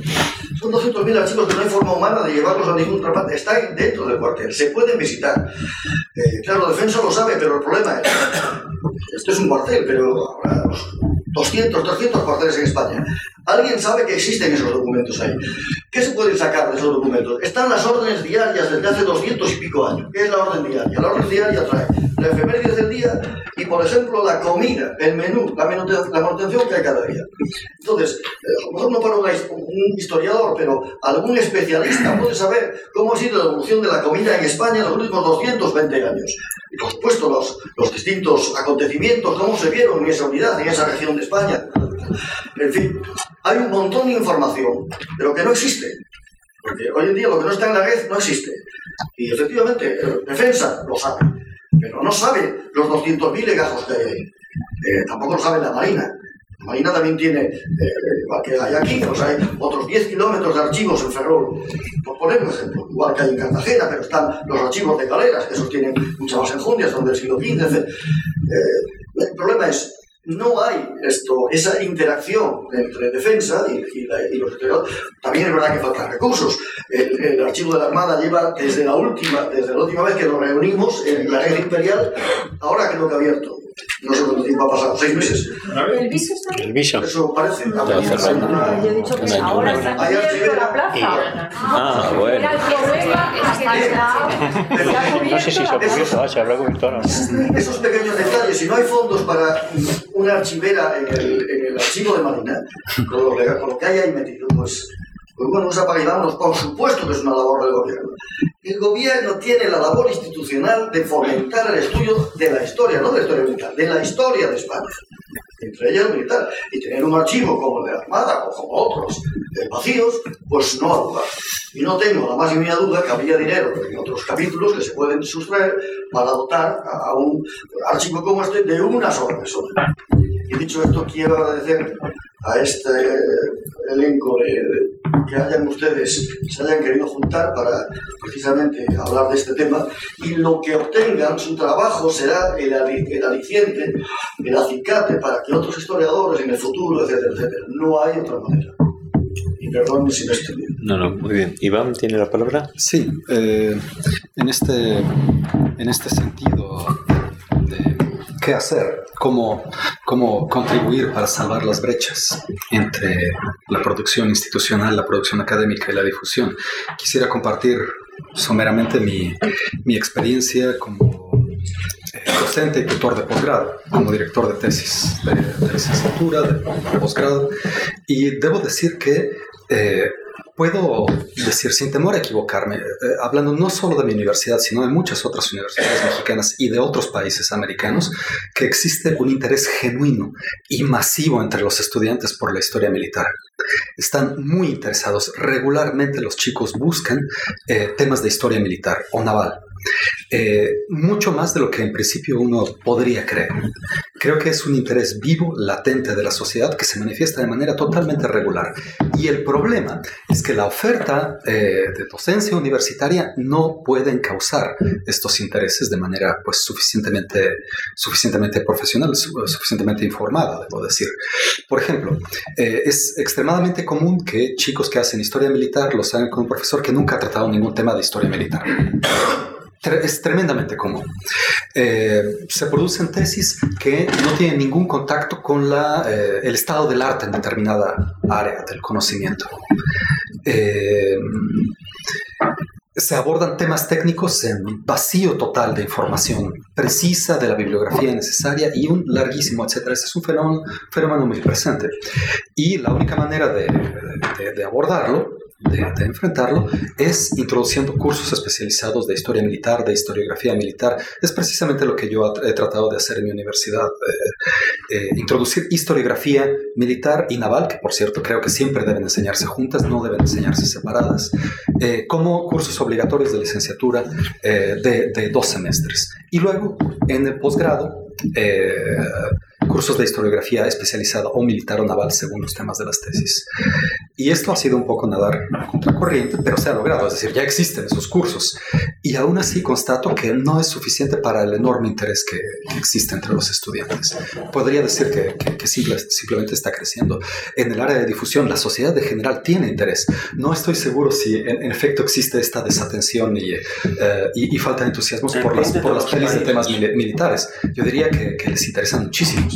Son 200.000 archivos que no hay forma humana de llevarlos a ningún otra Están dentro del cuartel, se pueden visitar. Eh, claro, Defensa lo sabe, pero el problema es, esto es un cuartel, pero habrá 200, 300 cuarteles en España. ¿Alguien sabe que existen esos documentos ahí? ¿Qué se puede sacar de esos documentos? Están las órdenes diarias desde hace 200 y pico años. ¿Qué es la orden diaria? La orden diaria trae la efeméride del día y, por ejemplo, la comida, el menú, la, manutención que hay cada día. Entonces, a lo mejor no para un historiador, pero algún especialista puede saber cómo ha sido la evolución de la comida en España en los últimos 220 años. Y, por supuesto, los, los distintos acontecimientos, cómo se vieron en esa unidad, en esa región de España. En fin, hay un montón de información, pero que no existe. Porque hoy en día lo que no está en la red no existe. Y efectivamente, Defensa lo sabe, pero no sabe los 200.000 legajos que hay. Eh, tampoco lo sabe la Marina. Marina también tiene, eh, igual que hay aquí, pues hay otros 10 kilómetros de archivos en Ferrol, por poner un ejemplo, igual que hay en Cartagena, pero están los archivos de Caleras, que esos tienen muchas más enjundias, son del siglo XV. Eh, el problema es no hay esto, esa interacción entre defensa y, los historiadores. También es verdad que faltan recursos. El, archivo de la Armada lleva desde la última, desde la última vez que nos reunimos en la guerra imperial, ahora creo que ha abierto. No sé cuánto tiempo ha pasado, seis meses. ¿El viso está El viso. Eso parece. No, yo he dicho que ahora está la plaza. Ah, bueno. No sé si se ha cubierto, se habrá cubierto ahora. Esos pequeños detalles, si no hay fondos para una archivera en el, en el archivo de Marina, con lo, que, con lo que hay ahí metido, pues pues bueno, esa vámonos, por supuesto que es una labor del gobierno. El gobierno tiene la labor institucional de fomentar el estudio de la historia, no de la historia militar, de la historia de España, entre ellas militar. Y tener un archivo como el de la Armada o como otros vacíos, pues no lugar. Y no tengo la más mínima duda que habría dinero en otros capítulos que se pueden sustraer para dotar a un archivo como este de una sola persona. Y dicho esto, quiero agradecer a este elenco de, que hayan ustedes, se hayan querido juntar para precisamente hablar de este tema y lo que obtengan, su trabajo será el, el aliciente, el acicate para que otros historiadores en el futuro, etcétera, etcétera. No hay otra manera. Y perdón si me estoy bien. No, no, muy bien. Iván, ¿tiene la palabra? Sí, eh, en, este, en este sentido qué hacer, cómo, cómo contribuir para salvar las brechas entre la producción institucional, la producción académica y la difusión. Quisiera compartir someramente mi, mi experiencia como eh, docente y tutor de posgrado, como director de tesis de, de licenciatura, de posgrado, y debo decir que eh, puedo decir sin temor a equivocarme, eh, hablando no solo de mi universidad, sino de muchas otras universidades mexicanas y de otros países americanos, que existe un interés genuino y masivo entre los estudiantes por la historia militar. Están muy interesados. Regularmente los chicos buscan eh, temas de historia militar o naval. Eh, mucho más de lo que en principio uno podría creer. Creo que es un interés vivo, latente de la sociedad que se manifiesta de manera totalmente regular. Y el problema es que la oferta eh, de docencia universitaria no puede encauzar estos intereses de manera pues, suficientemente, suficientemente profesional, suficientemente informada, debo decir. Por ejemplo, eh, es extremadamente común que chicos que hacen historia militar lo hagan con un profesor que nunca ha tratado ningún tema de historia militar es tremendamente común. Eh, se producen tesis que no tienen ningún contacto con la, eh, el estado del arte en determinada área del conocimiento. Eh, se abordan temas técnicos en vacío total de información precisa de la bibliografía necesaria y un larguísimo, etcétera. Ese es un fenómeno, fenómeno muy presente. Y la única manera de, de abordarlo de, enfrentarlo es introduciendo cursos especializados de historia militar, de historiografía militar. Es precisamente lo que yo he tratado de hacer en mi universidad, eh, eh, introducir historiografía militar y naval, que por cierto creo que siempre deben enseñarse juntas, no deben enseñarse separadas, eh, como cursos obligatorios de licenciatura de, de dos semestres. Y luego, en el posgrado, cursos de historiografía especializada o militar o naval según los temas de las tesis. Y esto ha sido un poco nadar contracorriente, pero se ha logrado, es decir, ya existen esos cursos. Y aún así constato que no es suficiente para el enorme interés que, existe entre los estudiantes. Podría decir que, que, simplemente está creciendo. En el área de difusión, la sociedad en general tiene interés. No estoy seguro si en, efecto existe esta desatención y, eh, y, falta de entusiasmo por las, por las pelis de temas militares. Yo diría que, les interesan muchísimo.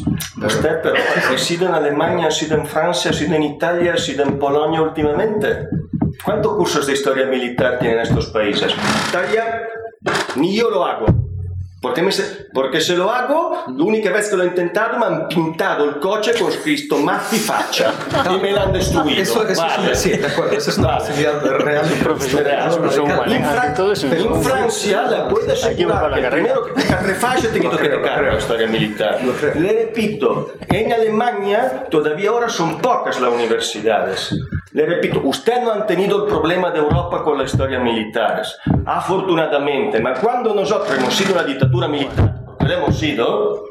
Usted, pero ha sido en Alemania, ha sido en Francia, ha sido en Italia, ha sido en Polonia últimamente. ¿Cuántos cursos de historia militar tienen estos países? Italia, ni yo lo hago. Porque, me se, porque se lo hago, l'unica vez que lo he intentato me han pintado el coche con scritto Matti faccia y me lo han destruido. Eso, eso vale. sí, de acuerdo, eso es una vale. posibilidad real. real. In, Fra in Francia la puede asegurar que primero que refasce te quito que la storia militar. Le repito, en Alemania todavía ahora son pocas las universidades. Le repito, usted no han tenido el problema de Europa con las historias militares, afortunadamente, pero cuando nosotros hemos sido una dictadura militar, lo hemos sido,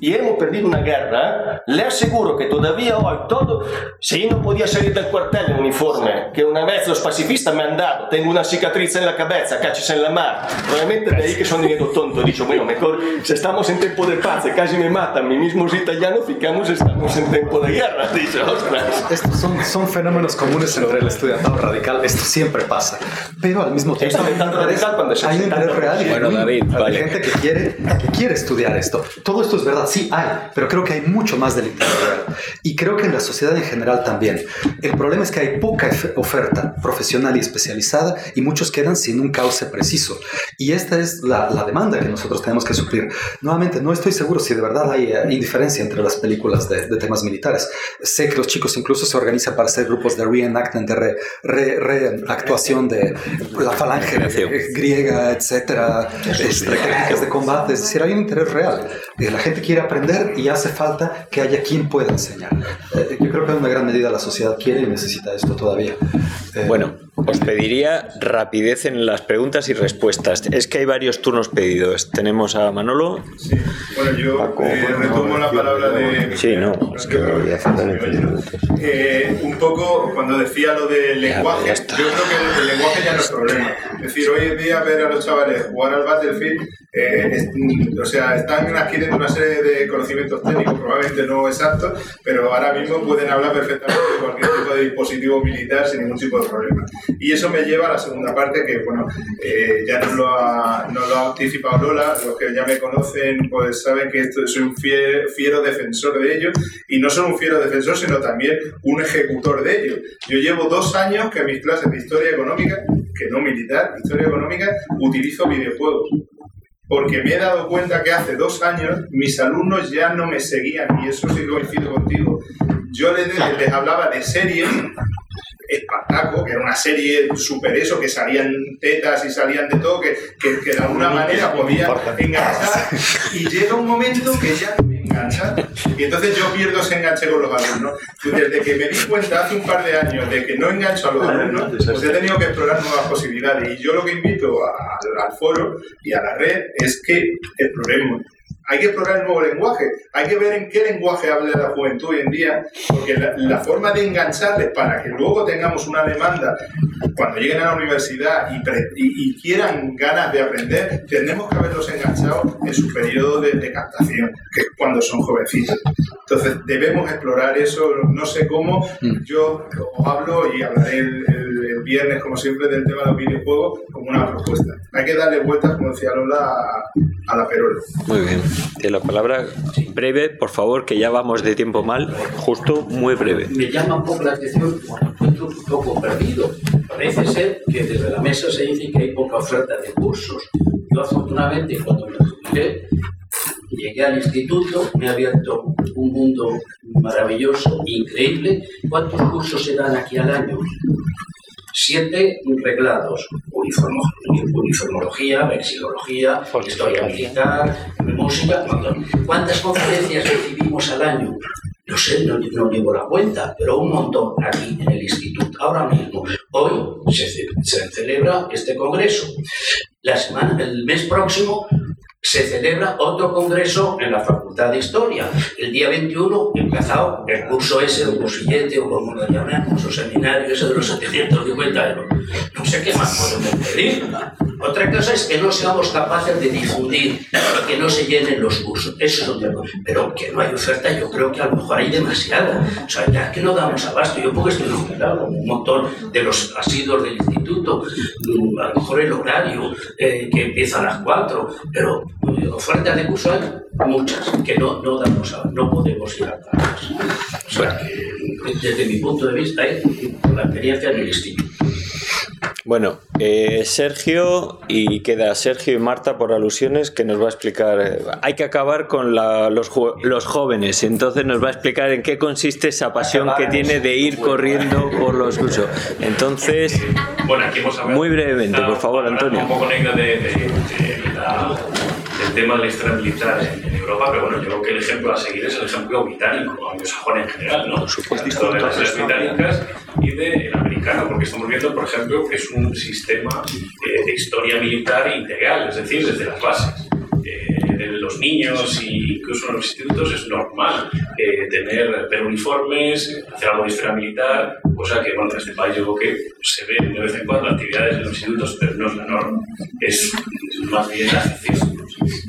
y hemos perdido una guerra, le aseguro que todavía hoy todo, si no podía salir del cuartel en uniforme, que una vez los pacifistas me han dado, tengo una cicatriz en la cabeza, cachis en la mar, probablemente de ahí que sono diventato tonto, he dicho, bueno, mejor, si estamos en tiempo de paz, casi me matan, mi mismos italianos, ficamos, estamos en tiempo de guerra, dice, ostras. Estos son, son fenómenos comunes entre el estudiantado radical, esto siempre pasa, pero al mismo tiempo Esto hay es un tan radical interés, cuando se hay un interés real y Bueno. David, Hay vale. gente que quiere, que quiere estudiar esto. Todo esto es verdad, sí hay, pero creo que hay mucho más del interés real. Y creo que en la sociedad en general también. El problema es que hay poca oferta profesional y especializada y muchos quedan sin un cauce preciso. Y esta es la, la demanda que nosotros tenemos que suplir. Nuevamente, no estoy seguro si de verdad hay eh, indiferencia entre las películas de, de temas militares. Sé que los chicos incluso se organizan para hacer grupos de reenactment, de re- re- reactuación de la falange griega, etcétera, este, técnicas de combate. Es decir, hay un interés real. Eh, La gente quiere aprender y hace falta que haya quien pueda enseñar. Eh, Yo creo que en una gran medida la sociedad quiere y necesita esto todavía. Eh, Bueno, os pediría rapidez en las preguntas y respuestas. Es que hay varios turnos pedidos. Tenemos a Manolo. Sí. Bueno, yo eh, retomo la palabra de... Sí, no, es que 15 minutos. Eh, un poco cuando decía lo del lenguaje, ya yo creo que el, el lenguaje ya no es problema. Es decir, hoy en día ver a los chavales jugar al Battlefield, eh, es- mm, o sea, están adquiriendo una serie de conocimientos técnicos, probablemente no exactos, pero ahora mismo pueden hablar perfectamente de cualquier tipo de dispositivo militar sin ningún tipo de problema. Y eso me lleva a la segunda parte que, bueno, eh, ya nos lo, ha, nos lo ha anticipado Lola, los que ya me conocen pues saben que esto, soy un fie- fiero defensor de ello y no solo un fiero defensor, sino también un ejecutor de ello. Yo llevo dos años que en mis clases de historia económica, que no militar, historia económica, utilizo videojuegos. Porque me he dado cuenta que hace dos años mis alumnos ya no me seguían, y eso sí coincido contigo. Yo les, les hablaba de series, Espartaco, que era una serie super eso, que salían tetas y salían de todo, que, que, que de alguna manera podía enganchar, y llega un momento que ya me engancha, y entonces yo pierdo ese enganche con los alumnos. Desde que me di cuenta hace un par de años de que no engancho a los alumnos, pues he tenido que explorar nuevas posibilidades, y yo lo que invito a- al foro y a la red es que exploremos. Hay que explorar el nuevo lenguaje, hay que ver en qué lenguaje habla la juventud hoy en día, porque la, la forma de engancharles para que luego tengamos una demanda cuando lleguen a la universidad y, y- y quieran ganas de aprender, tenemos que haberlos enganchado en su periodo de, de captación, que es cuando son jovencitos. Entonces debemos explorar eso, no sé cómo, yo os hablo y hablaré el, el- el viernes, como siempre, del tema de los videojuegos como una propuesta. Hay que darle vueltas, como decía Lola, a, a la perola. Muy bien. Tiene la palabra breve, por favor, que ya vamos de tiempo mal. Justo, muy breve. me llama un poco la atención porque encuentro un poco perdido. Parece ser que desde la mesa se dice que hay poca oferta de cursos. Yo afortunadamente cuando me jubilé, llegué al instituto, me ha abierto un mundo maravilloso, increíble. ¿Cuántos cursos se dan aquí al año? Siete reglados, uniformo- uniformología, vexilología, historia militar, música. ¿Cuántas conferencias recibimos al año? No sé, no, no llevo la cuenta, pero un montón aquí en el instituto. Ahora mismo, hoy se, se celebra este congreso. La semana, el mes próximo se celebra otro congreso en la Facultad de Historia. El día 21, empezado el curso ese, o cursillete, o como lo llamemos, o seminario ese de los 750 euros. No sé qué más podemos pedir. Otra cosa es que no seamos capaces de difundir, que no se llenen los cursos. Eso es otra cosa. Pero que no hay oferta, yo creo que a lo mejor hay demasiada. O sea, ya que no damos abasto. Yo porque estoy jubilado, un montón de los asidos del instituto, mm, a lo mejor el horario, eh, que empieza a las 4, pero eh, ofertas de curso hay muchas, que no, no damos abasto, no podemos ir a todas. O sea, desde mi punto de vista, es la experiencia en el instituto. Bueno, eh, Sergio y queda Sergio y Marta por alusiones que nos va a explicar. eh, hay que acabar con la- los, los jóvenes, entonces nos va a explicar en qué consiste esa pasión que tiene de ir corriendo por los cursos. Entonces, Bueno, aquí hemos hablado. muy brevemente, por favor, Un Antonio. poco negra de, de- de la- del tema de la historia militar en, en Europa, pero bueno, yo creo que el ejemplo a seguir es el ejemplo británico, anglosajón en general, ¿no? Por supuesto. de las británicas y del americano, porque estamos viendo, por ejemplo, que es un sistema eh, de historia militar integral, es decir, desde las bases. Eh, del los niños e incluso en los institutos es normal eh, tener ver uniformes, hacer algo de historia militar, cosa que bueno, en este país yo creo que se ve de vez en cuando actividades en los institutos, pero no es la norma, es más bien la excepción.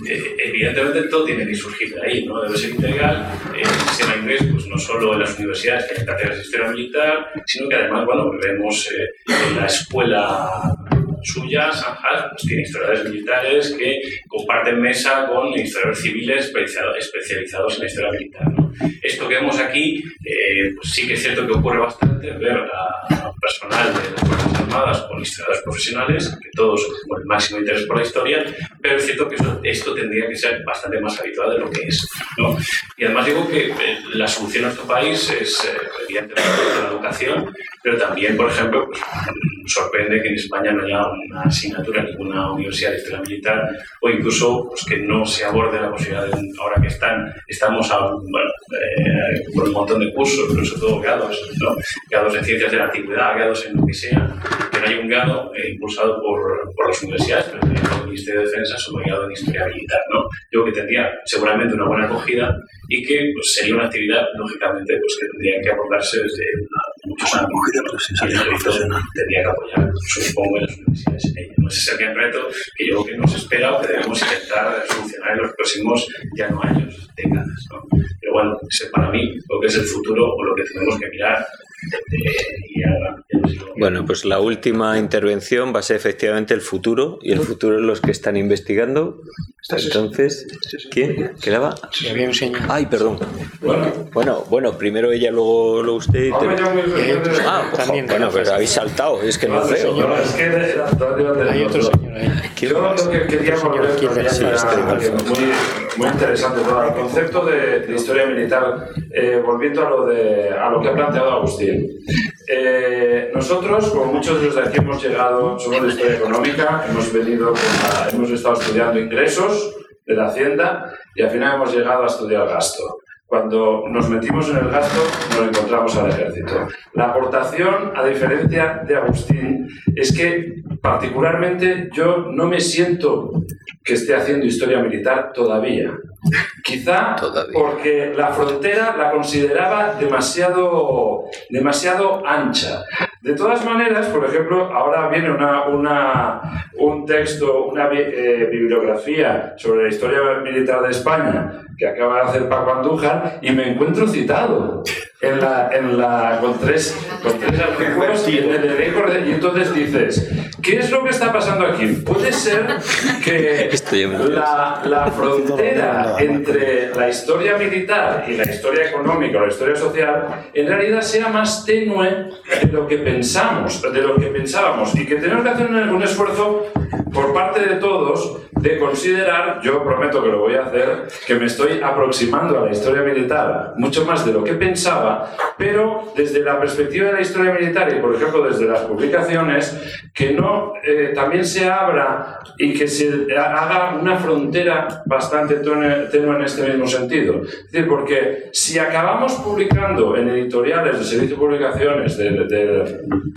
Eh, evidentemente todo tiene que surgir de ahí, ¿no? Debe ser integral. Eh, el sistema inglés, pues no solo en las universidades que hay cátedras de historia militar, sino que además, bueno, vemos eh, en la escuela suya, Sanjas, pues tiene historiadores militares que comparten mesa con historiadores civiles especializados en la historia militar. Esto que vemos aquí, pues sí que es cierto que ocurre bastante, ver a, personal de las Fuerzas Armadas con historiadores profesionales, que todos con el máximo interés por la historia, pero es cierto que esto tendría que ser bastante más habitual de lo que es. Y además digo que eh, la solución a nuestro país es eh, evidentemente la educación, pero también, por ejemplo, pues, sorprende que en España no haya una asignatura en ninguna universidad de historia militar o incluso pues, que no se aborde la posibilidad de, ahora que están, estamos a, bueno, eh, con un montón de cursos, pero sobre todo grados, ¿no? grados en ciencias de la antigüedad, grados en lo que sea, que no hay un grado eh, impulsado por, por, las universidades, pero también por el Ministerio de Defensa sobre grado en historia militar. ¿no? Yo creo que tendría seguramente una buena acogida y que pues, sería una actividad, lógicamente, pues, que tendría que abordarse desde muchos años. Tendría que apoyar, supongo, en las universidades. Ese sería el reto que yo creo que nos espera o que debemos intentar solucionar en los próximos ya no años, décadas. ¿no? Pero bueno, ese para mí lo que es el futuro o lo que tenemos que mirar bueno, pues la última intervención va a ser efectivamente el futuro y el futuro es los que están investigando. Entonces, ¿quién? ¿Qué la va? Ay, perdón. Bueno, bueno, primero ella, luego, luego usted. Ah, también. Bueno, pero habéis saltado, es que no veo. Hay otro señor ahí. Yo lo que quería volver muy, muy interesante todo el concepto de, historia militar, eh, volviendo a lo, de, a lo que ha planteado Agustín. Eh, nosotros, como muchos de los de aquí hemos llegado, somos de historia económica, hemos venido, hemos estado estudiando ingresos de la hacienda y al final hemos llegado a estudiar gasto. Cuando nos metimos en el gasto, nos encontramos al ejército. La aportación, a diferencia de Agustín, es que particularmente yo no me siento que esté haciendo historia militar todavía. Quizá porque la frontera la consideraba demasiado, demasiado ancha. De todas maneras, por ejemplo, ahora viene una, un texto, una eh, bibliografía sobre la historia militar de España que acaba de hacer Paco Andújar y me encuentro citado en la, en la, con, tres, con tres artículos y, y entonces dices, ¿qué es lo que está pasando aquí? Puede ser que la, la frontera entre la historia militar y la historia económica o la historia social en realidad sea más tenue de lo que pensamos, de lo que pensábamos y que tenemos que hacer un esfuerzo por parte de todos de considerar, yo prometo que lo voy a hacer, que me estoy aproximando a la historia militar mucho más de lo que pensaba, pero desde la perspectiva de la historia militar y, por ejemplo, desde las publicaciones, que no eh, también se abra y que se haga una frontera bastante tenue en este mismo sentido. Es decir, porque si acabamos publicando en editoriales de servicio de publicaciones de,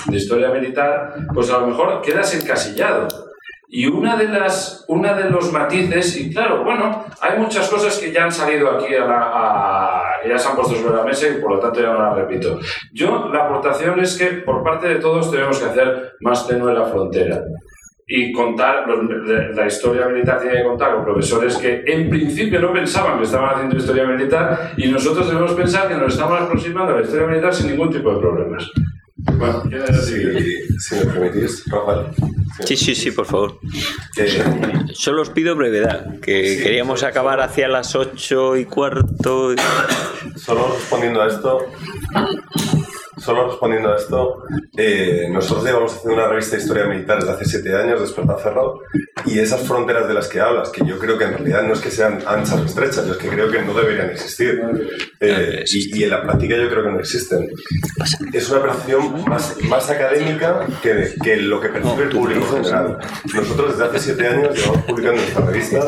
de historia militar, pues a lo mejor quedas encasillado. Y una de las, una de los matices, y claro, bueno, hay muchas cosas que ya han salido aquí a la, ya se han puesto sobre la mesa y por lo tanto ya no las repito. Yo, la aportación es que por parte de todos tenemos que hacer más tenue la frontera y contar, la historia militar tiene que contar con profesores que en principio no pensaban que estaban haciendo historia militar y nosotros debemos pensar que nos estamos aproximando a la historia militar sin ningún tipo de problemas. Bueno, si, si me permitís, Rafael. Sí, sí, sí, por favor. Eh, Solo os pido brevedad, que queríamos acabar hacia las ocho y cuarto. Solo respondiendo a esto, Solo respondiendo a esto, eh, nosotros llevamos haciendo una revista de historia militar desde hace siete años, Despertar Cerrado, y esas fronteras de las que hablas, que yo creo que en realidad no es que sean anchas o estrechas, yo es que creo que no deberían existir. Eh, y, en la práctica yo creo que no existen. Es una percepción más, más académica que, que lo que percibe el público general. Nosotros desde hace siete años llevamos publicando en nuestra revista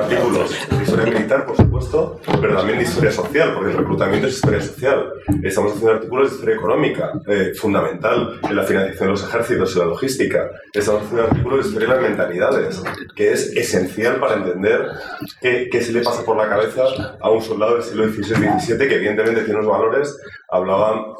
artículos de historia militar, por supuesto, pero también de historia social, porque el reclutamiento es historia social. Estamos haciendo artículos de historia económica eh, fundamental en la financiación de los ejércitos y la logística. Haciendo un artículo de historia de las mentalidades, que es esencial para entender qué, se le pasa por la cabeza a un soldado del siglo XVI-XVII que evidentemente tiene unos valores. Hablaban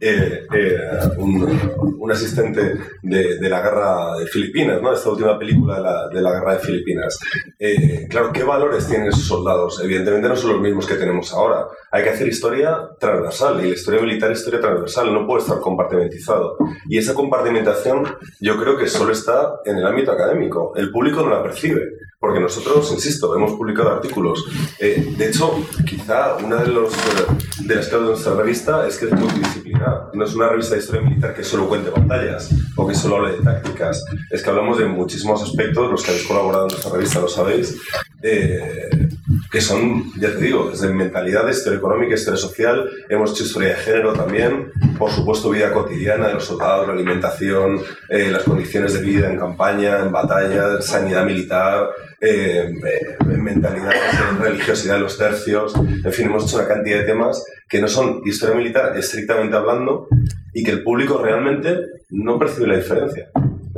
eh, eh, un, un, asistente de, de, la guerra de Filipinas, ¿no? esta última película de la, de la guerra de Filipinas. Eh, claro, ¿qué valores tienen esos soldados? Evidentemente no son los mismos que tenemos ahora. Hay que hacer historia transversal y la historia militar es historia transversal, no puede estar compartimentizado. Y esa compartimentación yo creo que solo está en el ámbito académico. El público no la percibe. Porque nosotros, insisto, hemos publicado artículos. Eh, de hecho, quizá una de, los, de las claves de nuestra revista es que es multidisciplinar. No es una revista de historia militar que solo cuente batallas o que solo hable de tácticas. Es que hablamos de muchísimos aspectos, los que habéis colaborado en nuestra revista lo sabéis, eh, que son, ya te digo, desde mentalidad, historia económica, historia social. Hemos hecho historia de género también. Por supuesto, vida cotidiana de los soldados, la alimentación, eh, las condiciones de vida en campaña, en batalla, sanidad militar eh, mentalidad, religiosidad de los tercios, en fin, hemos hecho una cantidad de temas que no son historia militar estrictamente hablando y que el público realmente no percibe la diferencia.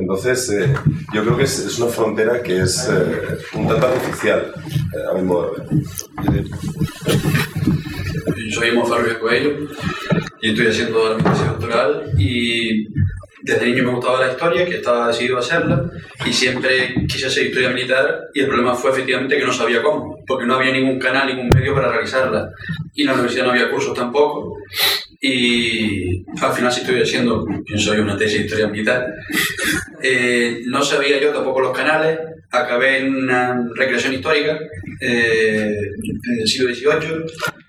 Entonces, eh, yo creo que es, una frontera que es eh, un tanto artificial, eh, a mi modo de ver. Yo soy Monfalvio Coelho y estoy haciendo la tesis doctoral y desde niño me gustaba la historia, que estaba decidido a hacerla, y siempre quise hacer historia militar, y el problema fue efectivamente que no sabía cómo, porque no había ningún canal, ningún medio para realizarla, y en la universidad no había cursos tampoco, y al final sí estoy haciendo, pienso yo, una tesis de historia militar. Eh, no sabía yo tampoco los canales, acabé en una recreación histórica eh, del siglo XVIII,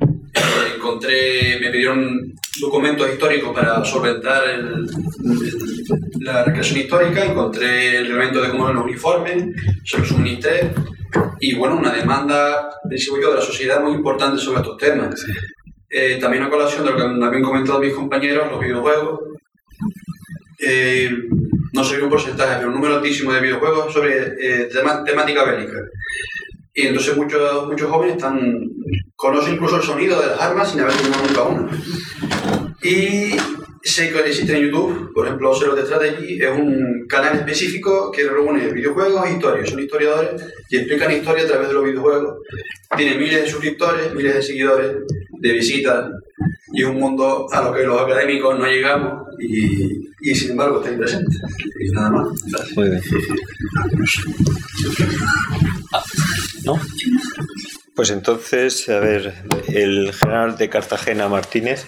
eh, encontré, me pidieron documentos históricos para solventar el, la recreación histórica, encontré el reglamento de cómo eran los uniformes, se lo suministré, y bueno, una demanda, digo yo, de la sociedad muy importante sobre estos temas. Eh, también a colación de lo que habían comentado mis compañeros, los videojuegos. Eh, no sé un porcentaje, pero un número altísimo de videojuegos sobre eh, temática bélica. Y entonces muchos, muchos jóvenes están, conocen incluso el sonido de las armas sin haber tenido nunca una. Y que existe en YouTube, por ejemplo, Zero de Strategy es un canal específico que reúne videojuegos e historias. Son historiadores y explican historia a través de los videojuegos. Tiene miles de suscriptores, miles de seguidores, de visitas, y es un mundo a lo que los académicos no llegamos y, sin embargo está presente. Y nada más. Gracias. Muy bien. ¿No? Pues entonces, a ver, el general de Cartagena Martínez.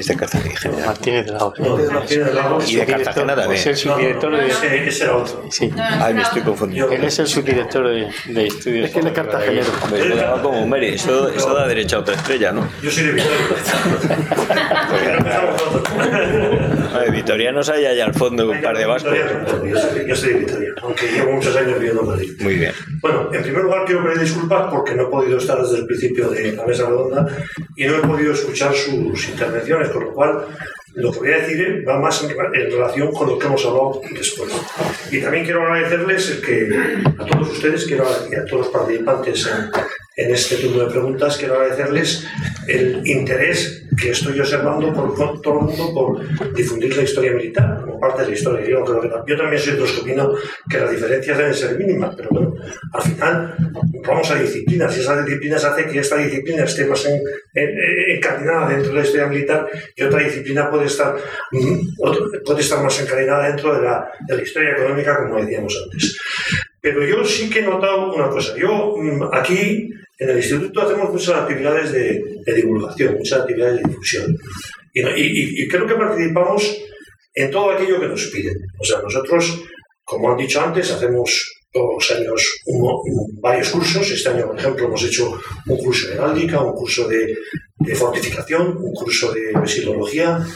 Es de Cartagena. Martínez de Lagos. Y de Cartagena también. Es el subdirector de. Ese era otro. Sí. Ay, me estoy confundiendo. Él es el subdirector de, de estudios. Es que él es cartagenero. Me lo daba como. Eso, eso da derecho a otra estrella, ¿no? Yo soy de Vitoria. A ver, Vitorianos hay allá al fondo un par de vascos. Yo soy, yo soy de Vitoria, aunque llevo muchos años viviendo en Madrid. Muy bien. Bueno, en primer lugar quiero pedir disculpas porque no he podido estar desde el principio de la mesa redonda y no he podido escuchar sus intervenciones, con lo cual lo que voy a decir va más en, en relación con lo que hemos hablado después. Y también quiero agradecerles el que a todos ustedes quiero, y a todos los participantes en, este turno de preguntas, quiero agradecerles el interés que estoy observando por todo el mundo por difundir la historia militar como parte de la historia. Yo, creo que, yo también soy de los que que las diferencias deben ser mínimas, pero bueno, al final vamos a disciplinas y esas disciplinas hacen que esta disciplina esté más en, en, encadenada dentro de la historia militar y otra disciplina puede estar, puede estar más encadenada dentro de la, de la historia económica, como decíamos antes. Pero yo sí que he notado una cosa. Yo aquí en el instituto hacemos muchas actividades de, divulgación, muchas actividades de difusión. Y, creo que participamos en todo aquello que nos piden. O sea, nosotros, como han dicho antes, hacemos todos los años varios cursos. Este año, por ejemplo, hemos hecho un curso de heráldica, un curso de, de fortificación, un curso de mesilología.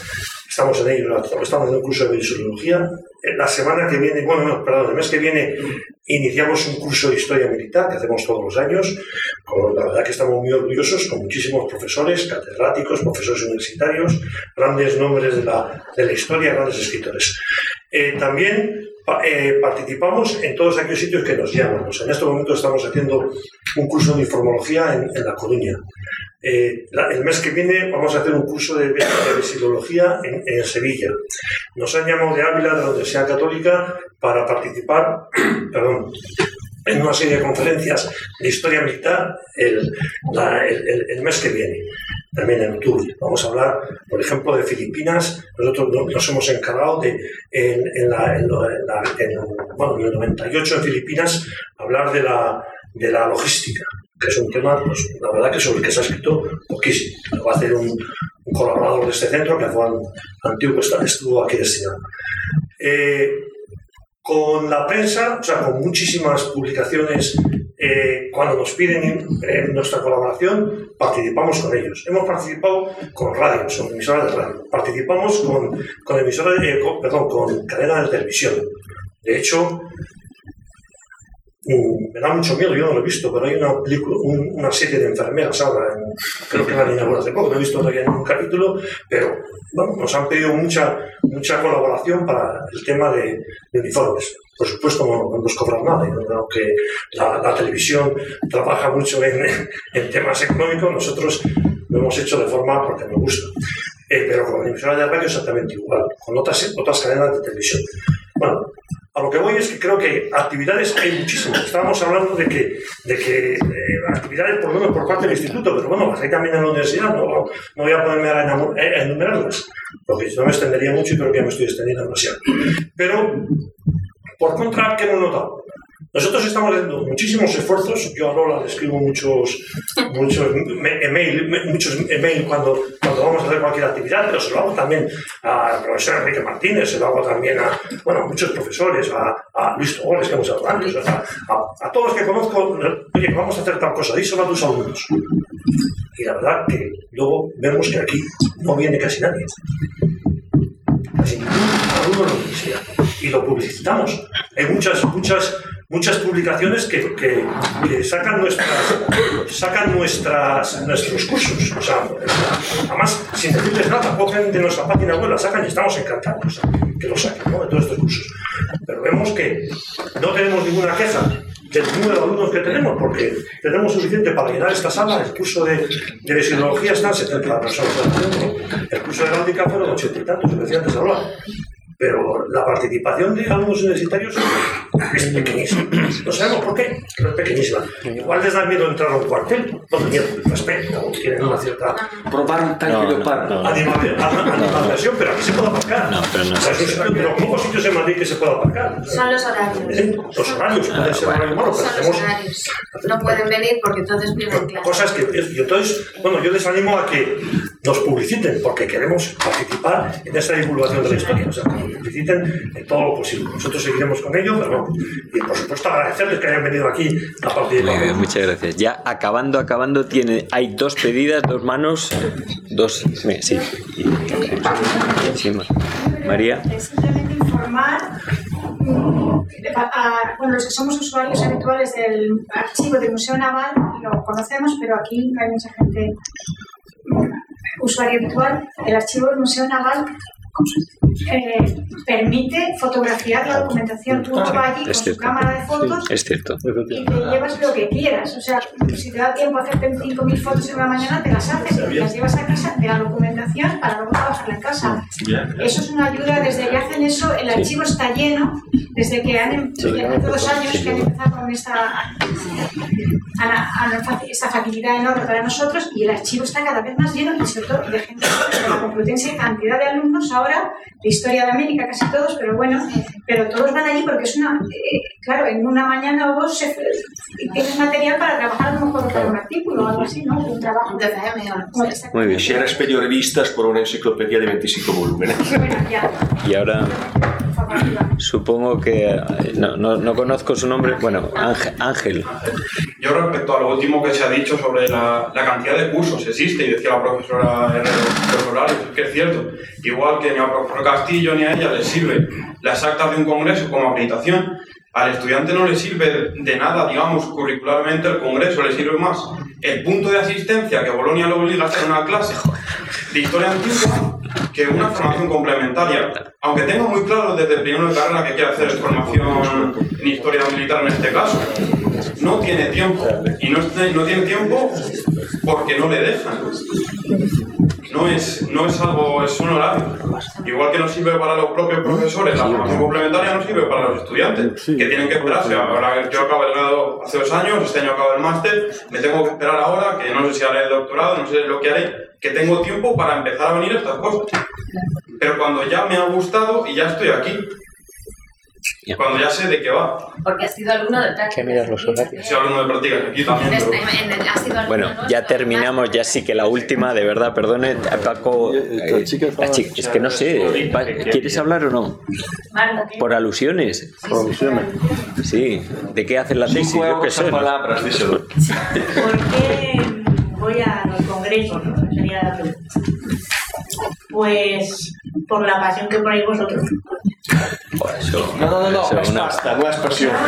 Estamos en ello, estamos en un curso de mesilología. La semana que viene, bueno, no, perdón, el mes que viene iniciamos un curso de historia militar que hacemos todos los años. La verdad que estamos muy orgullosos, con muchísimos profesores, catedráticos, profesores universitarios, grandes nombres de la, de la historia, grandes escritores. Eh, también eh, participamos en todos aquellos sitios que nos llaman. En este momento estamos haciendo un curso de informología en La Coruña. Eh, el mes que viene vamos a hacer un curso de, de en, Sevilla. Nos han llamado de Ávila, de la Universidad Católica, para participar en una serie de conferencias de historia militar el, el, mes que viene, también en octubre. Vamos a hablar, por ejemplo, de Filipinas. Nosotros nos hemos encargado de, en, en, la, en, en el 98 en Filipinas, hablar de la, de la logística, que es un tema, pues, la verdad que sobre el que se ha escrito poquísimo. Lo va a hacer un, colaborador de este centro, que fue antiguo, estuvo aquí destinado. Eh, con la prensa, o sea, con muchísimas publicaciones, eh, cuando nos piden eh, nuestra colaboración, participamos con ellos. Hemos participado con radios, con emisoras de radio, participamos con, con emisoras de, perdón, con cadenas de televisión. De hecho, me da mucho miedo, yo no lo he visto, pero hay una, película, una serie de enfermeras ahora, creo que la niña hace poco, no he visto todavía ningún capítulo, pero nos han pedido mucha, mucha colaboración para el tema de, uniformes. Por supuesto, no, nos cobran nada, aunque la, televisión trabaja mucho en, en, temas económicos, nosotros lo hemos hecho de forma porque nos gusta. Eh, pero con la emisora de radio exactamente igual, con otras, otras cadenas de televisión. Bueno, a lo que voy es que creo que actividades hay muchísimas. Estábamos hablando de que, de que eh, actividades por lo menos por parte del instituto, pero bueno, las hay también en la universidad, no, no voy a ponerme a, enumerarlas, porque si no me extendería mucho y creo que ya me estoy extendiendo demasiado. Pero, por contra, ¿qué hemos notado? Nosotros estamos haciendo muchísimos esfuerzos. Yo a Lola le escribo muchos, muchos email, muchos email cuando, cuando vamos a hacer cualquier actividad, pero se lo hago también al profesor Enrique Martínez, se lo hago también a, bueno, muchos profesores, a, a Luis Togores, que hemos hablado antes, a, a, todos los que conozco, oye, vamos a hacer tal cosa, díselo a tus alumnos. Y la verdad que luego vemos que aquí no viene casi nadie. Casi ningún alumno la universidad. Y lo publicitamos. Hay muchas, muchas muchas publicaciones que, que, sacan, nuestras, sacan nuestros cursos. O sea, además, sin decirles nada, cogen de nuestra página web, la sacan y estamos encantados que lo saquen ¿no? de todos estos cursos. Pero vemos que no tenemos ninguna queja del número de alumnos que tenemos, porque tenemos suficiente para llenar esta sala. El curso de, de está están 70 personas. El curso de náutica fueron 80 y tantos, como decía antes ahora pero la participación de alumnos universitarios es pequeñísima. No sabemos por qué, pero es pequeñísima. Igual les da miedo entrar a un cuartel, no miedo, respeto, tienen una cierta... Probar un tanque de par. Animación, pero aquí se puede aparcar. No, pero no es los pocos sitios en Madrid que se puede aparcar. Son los horarios. Los horarios, pueden ser horarios malos, pero Son los horarios. No pueden venir porque entonces pierden clase. Cosas que... Yo, entonces, bueno, yo les animo a que nos publiciten porque queremos participar en esa divulgación de la historia. O sea, publiciten en todo lo posible. Nosotros seguiremos con ello, pero y por supuesto agradecerles que hayan venido aquí a participar. Muy bien, muchas gracias. Ya acabando, acabando, tiene, hay dos pedidas, dos manos, dos. Sí. sí. María. Simplemente informar bueno, los que somos usuarios habituales del archivo del Museo Naval lo conocemos, pero aquí hay mucha gente usuario habitual. El archivo del Museo Naval eh, permite fotografiar la documentación. Tú vas allí con tu cámara de fotos es cierto. y te llevas lo que quieras. O sea, si te da tiempo a hacerte 5.000 fotos en una mañana, te las haces y las llevas a casa de la documentación para luego trabajarla en casa. Eso es una ayuda. Desde que hacen eso, el archivo está lleno. Desde que han, em- hace dos años que han empezado con esta, esta facilidad enorme para nosotros y el archivo está cada vez más lleno y sobre todo de gente de la Complutense, cantidad de alumnos ahora de historia de América, casi todos, pero bueno, pero todos van allí porque es una, eh, claro, en una mañana o dos se, tienes material para trabajar a lo mejor para un artículo o algo así, ¿no? Un trabajo de Muy bien. Si eres periodistas por una enciclopedia de 25 volúmenes. Y ahora supongo que eh, no, no, no, conozco su nombre. Bueno, Ángel. Yo respecto a lo último que se ha dicho sobre la, cantidad de cursos existe, y decía la profesora Herrero, es que es cierto, igual que ni al profesor Castillo ni a ella les sirve las actas de un congreso como acreditación, al estudiante no le sirve de nada, digamos, curricularmente el congreso, le sirve más el punto de asistencia que Bolonia le obliga a hacer una clase de historia antigua que una formación complementaria. Aunque tengo muy claro desde el primero de carrera que quiere hacer formación en historia militar en este caso. no tiene tiempo. Y no, no tiene tiempo porque no le dejan. No es, no es algo, es un horario. Igual que no sirve para los propios profesores, la formación complementaria no sirve para los estudiantes, que tienen que esperarse. Ahora yo acabo el grado hace dos años, este año acabo el máster, me tengo que esperar ahora, que no sé si haré el doctorado, no sé lo que haré, que tengo tiempo para empezar a venir a estas cosas. Pero cuando ya me ha gustado y ya estoy aquí, cuando ya sé de qué va. Porque has sido alumno de prácticas. Que miras los horarios. He sido alumno de prácticas aquí también. Entonces, pero- en- en- has sido alumno Bueno, ya terminamos, ya sí que la última, de verdad, perdone, Paco. eh, la chica- es que no sé, va- ¿quieres hablar o no? Por alusiones. Por alusiones. Sí, ¿de qué hacen la tesis? Cinco Yo qué sé. palabras, díselo. ¿Por qué voy a los congresos? ¿no? Sería la pregunta. Pues por la pasión que ponéis vosotros. No, no, no, no, Eso, es una- pasta, no es pasión. No,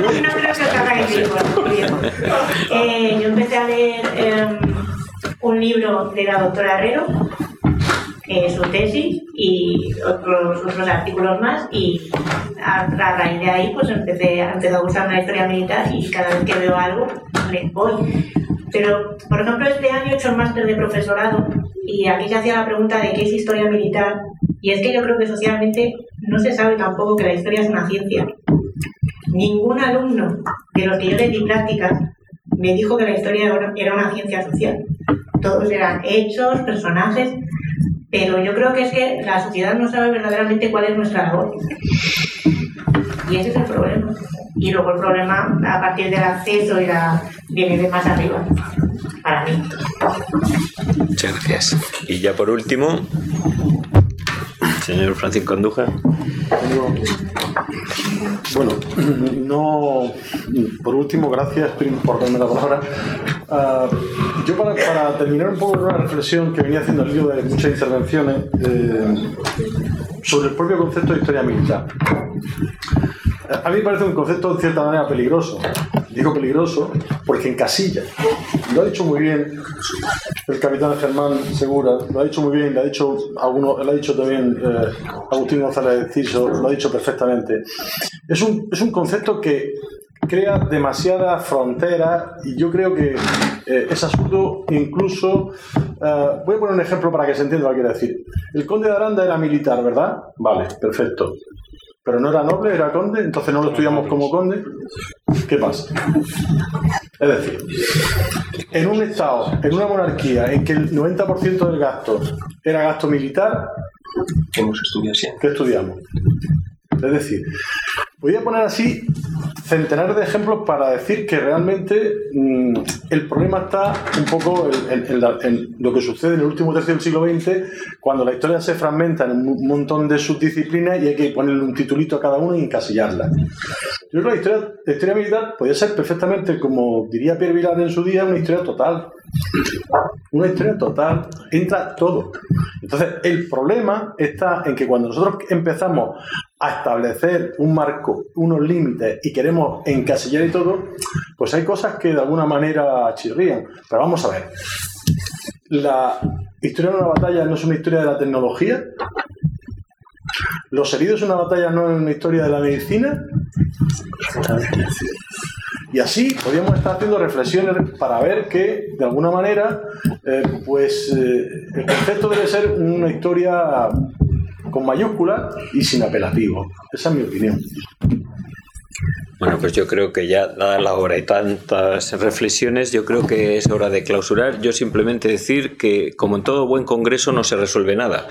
no creo que os hagáis ridículo. Eh, yo empecé a leer em, un libro de la doctora Herrero, que es su tesis, y otros, otros artículos más, y a, a raíz de ahí pues empecé, empecé a usar una historia militar y cada vez que veo algo le voy. Pero, por ejemplo, este año he hecho el máster de profesorado y aquí se hacía la pregunta de qué es historia militar y es que yo creo que socialmente no se sabe tampoco que la historia es una ciencia. Ningún alumno de los que yo les di prácticas me dijo que la historia era- una ciencia social. Todos eran hechos, personajes, pero yo creo que es que la sociedad no sabe verdaderamente cuál es nuestra labor. Y ese es el problema. Y luego el problema, a partir del acceso y la, viene de más arriba, para mí. Muchas gracias. Y ya por último, señor Francisco Andújar. Bueno, no. Por último, gracias por darme la palabra. Ah, yo, para, terminar un poco una reflexión que venía haciendo al hilo de muchas intervenciones eh, sobre el propio concepto de historia militar. A mí me parece un concepto en cierta manera peligroso. Digo peligroso porque encasilla. Lo ha dicho muy bien el capitán Germán Segura, lo ha dicho muy bien, lo ha dicho, alguno, lo ha dicho también eh, Agustín González Ciso, lo ha dicho perfectamente. Es un, es un concepto que crea demasiadas fronteras y yo creo que eh, es absurdo incluso eh, voy a poner un ejemplo para que se entienda lo que quiero decir el conde de Aranda era militar ¿verdad? vale, perfecto pero no era noble, era conde, entonces no lo estudiamos como conde. ¿Qué pasa? Es decir, en un Estado, en una monarquía en que el 90% del gasto era gasto militar, ¿Qué estudiamos? Es decir, voy a poner así centenares de ejemplos para decir que realmente mm, el problema está un poco en, lo que sucede en el último tercio del siglo XX, cuando la historia se fragmenta en un montón de subdisciplinas y hay que ponerle un titulito a cada uno y encasillarla. Yo creo que la historia, la historia militar podría ser perfectamente, como diría Pierre Vilar en su día, una historia total. Una historia total. Entra todo. Entonces, el problema está en que cuando nosotros empezamos a establecer un marco, unos límites y queremos encasillar y todo, pues hay cosas que de alguna manera chirrían. Pero vamos a ver. La historia de una batalla no es una historia de la tecnología. Los heridos en una batalla no es una historia de la medicina. Y así podríamos estar haciendo reflexiones para ver que, de alguna manera, eh, pues eh, el concepto debe ser una historia con mayúsculas y sin apelativo. Esa es mi opinión. Bueno, pues yo creo que ya, dada la hora y tantas reflexiones, yo creo que es hora de clausurar. Yo simplemente decir que, como en todo buen congreso, no se resuelve nada.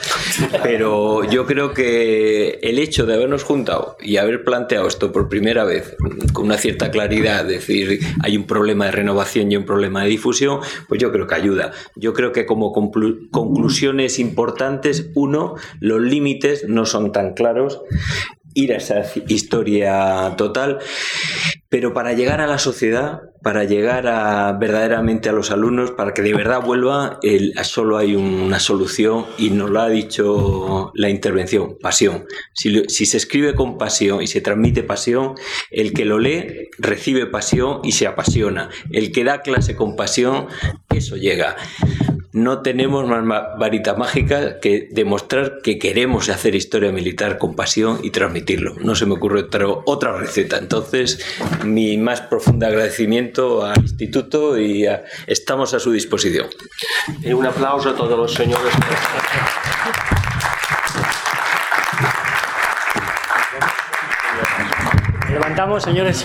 Pero yo creo que el hecho de habernos juntado y haber planteado esto por primera vez con una cierta claridad, decir hay un problema de renovación y un problema de difusión, pues yo creo que ayuda. Yo creo que como conclu- conclusiones importantes, uno, los límites no son tan claros ir a esa historia total, pero para llegar a la sociedad, para llegar a, verdaderamente a los alumnos, para que de verdad vuelva, el, solo hay una solución y nos lo ha dicho la intervención, pasión. Si, se escribe con pasión y se transmite pasión, el que lo lee recibe pasión y se apasiona. El que da clase con pasión, eso llega no tenemos más varita mágica que demostrar que queremos hacer historia militar con pasión y transmitirlo. No se me ocurre otra receta. Entonces, mi más profundo agradecimiento al instituto y estamos a su disposición. Y un aplauso a todos los señores. Levantamos, señores.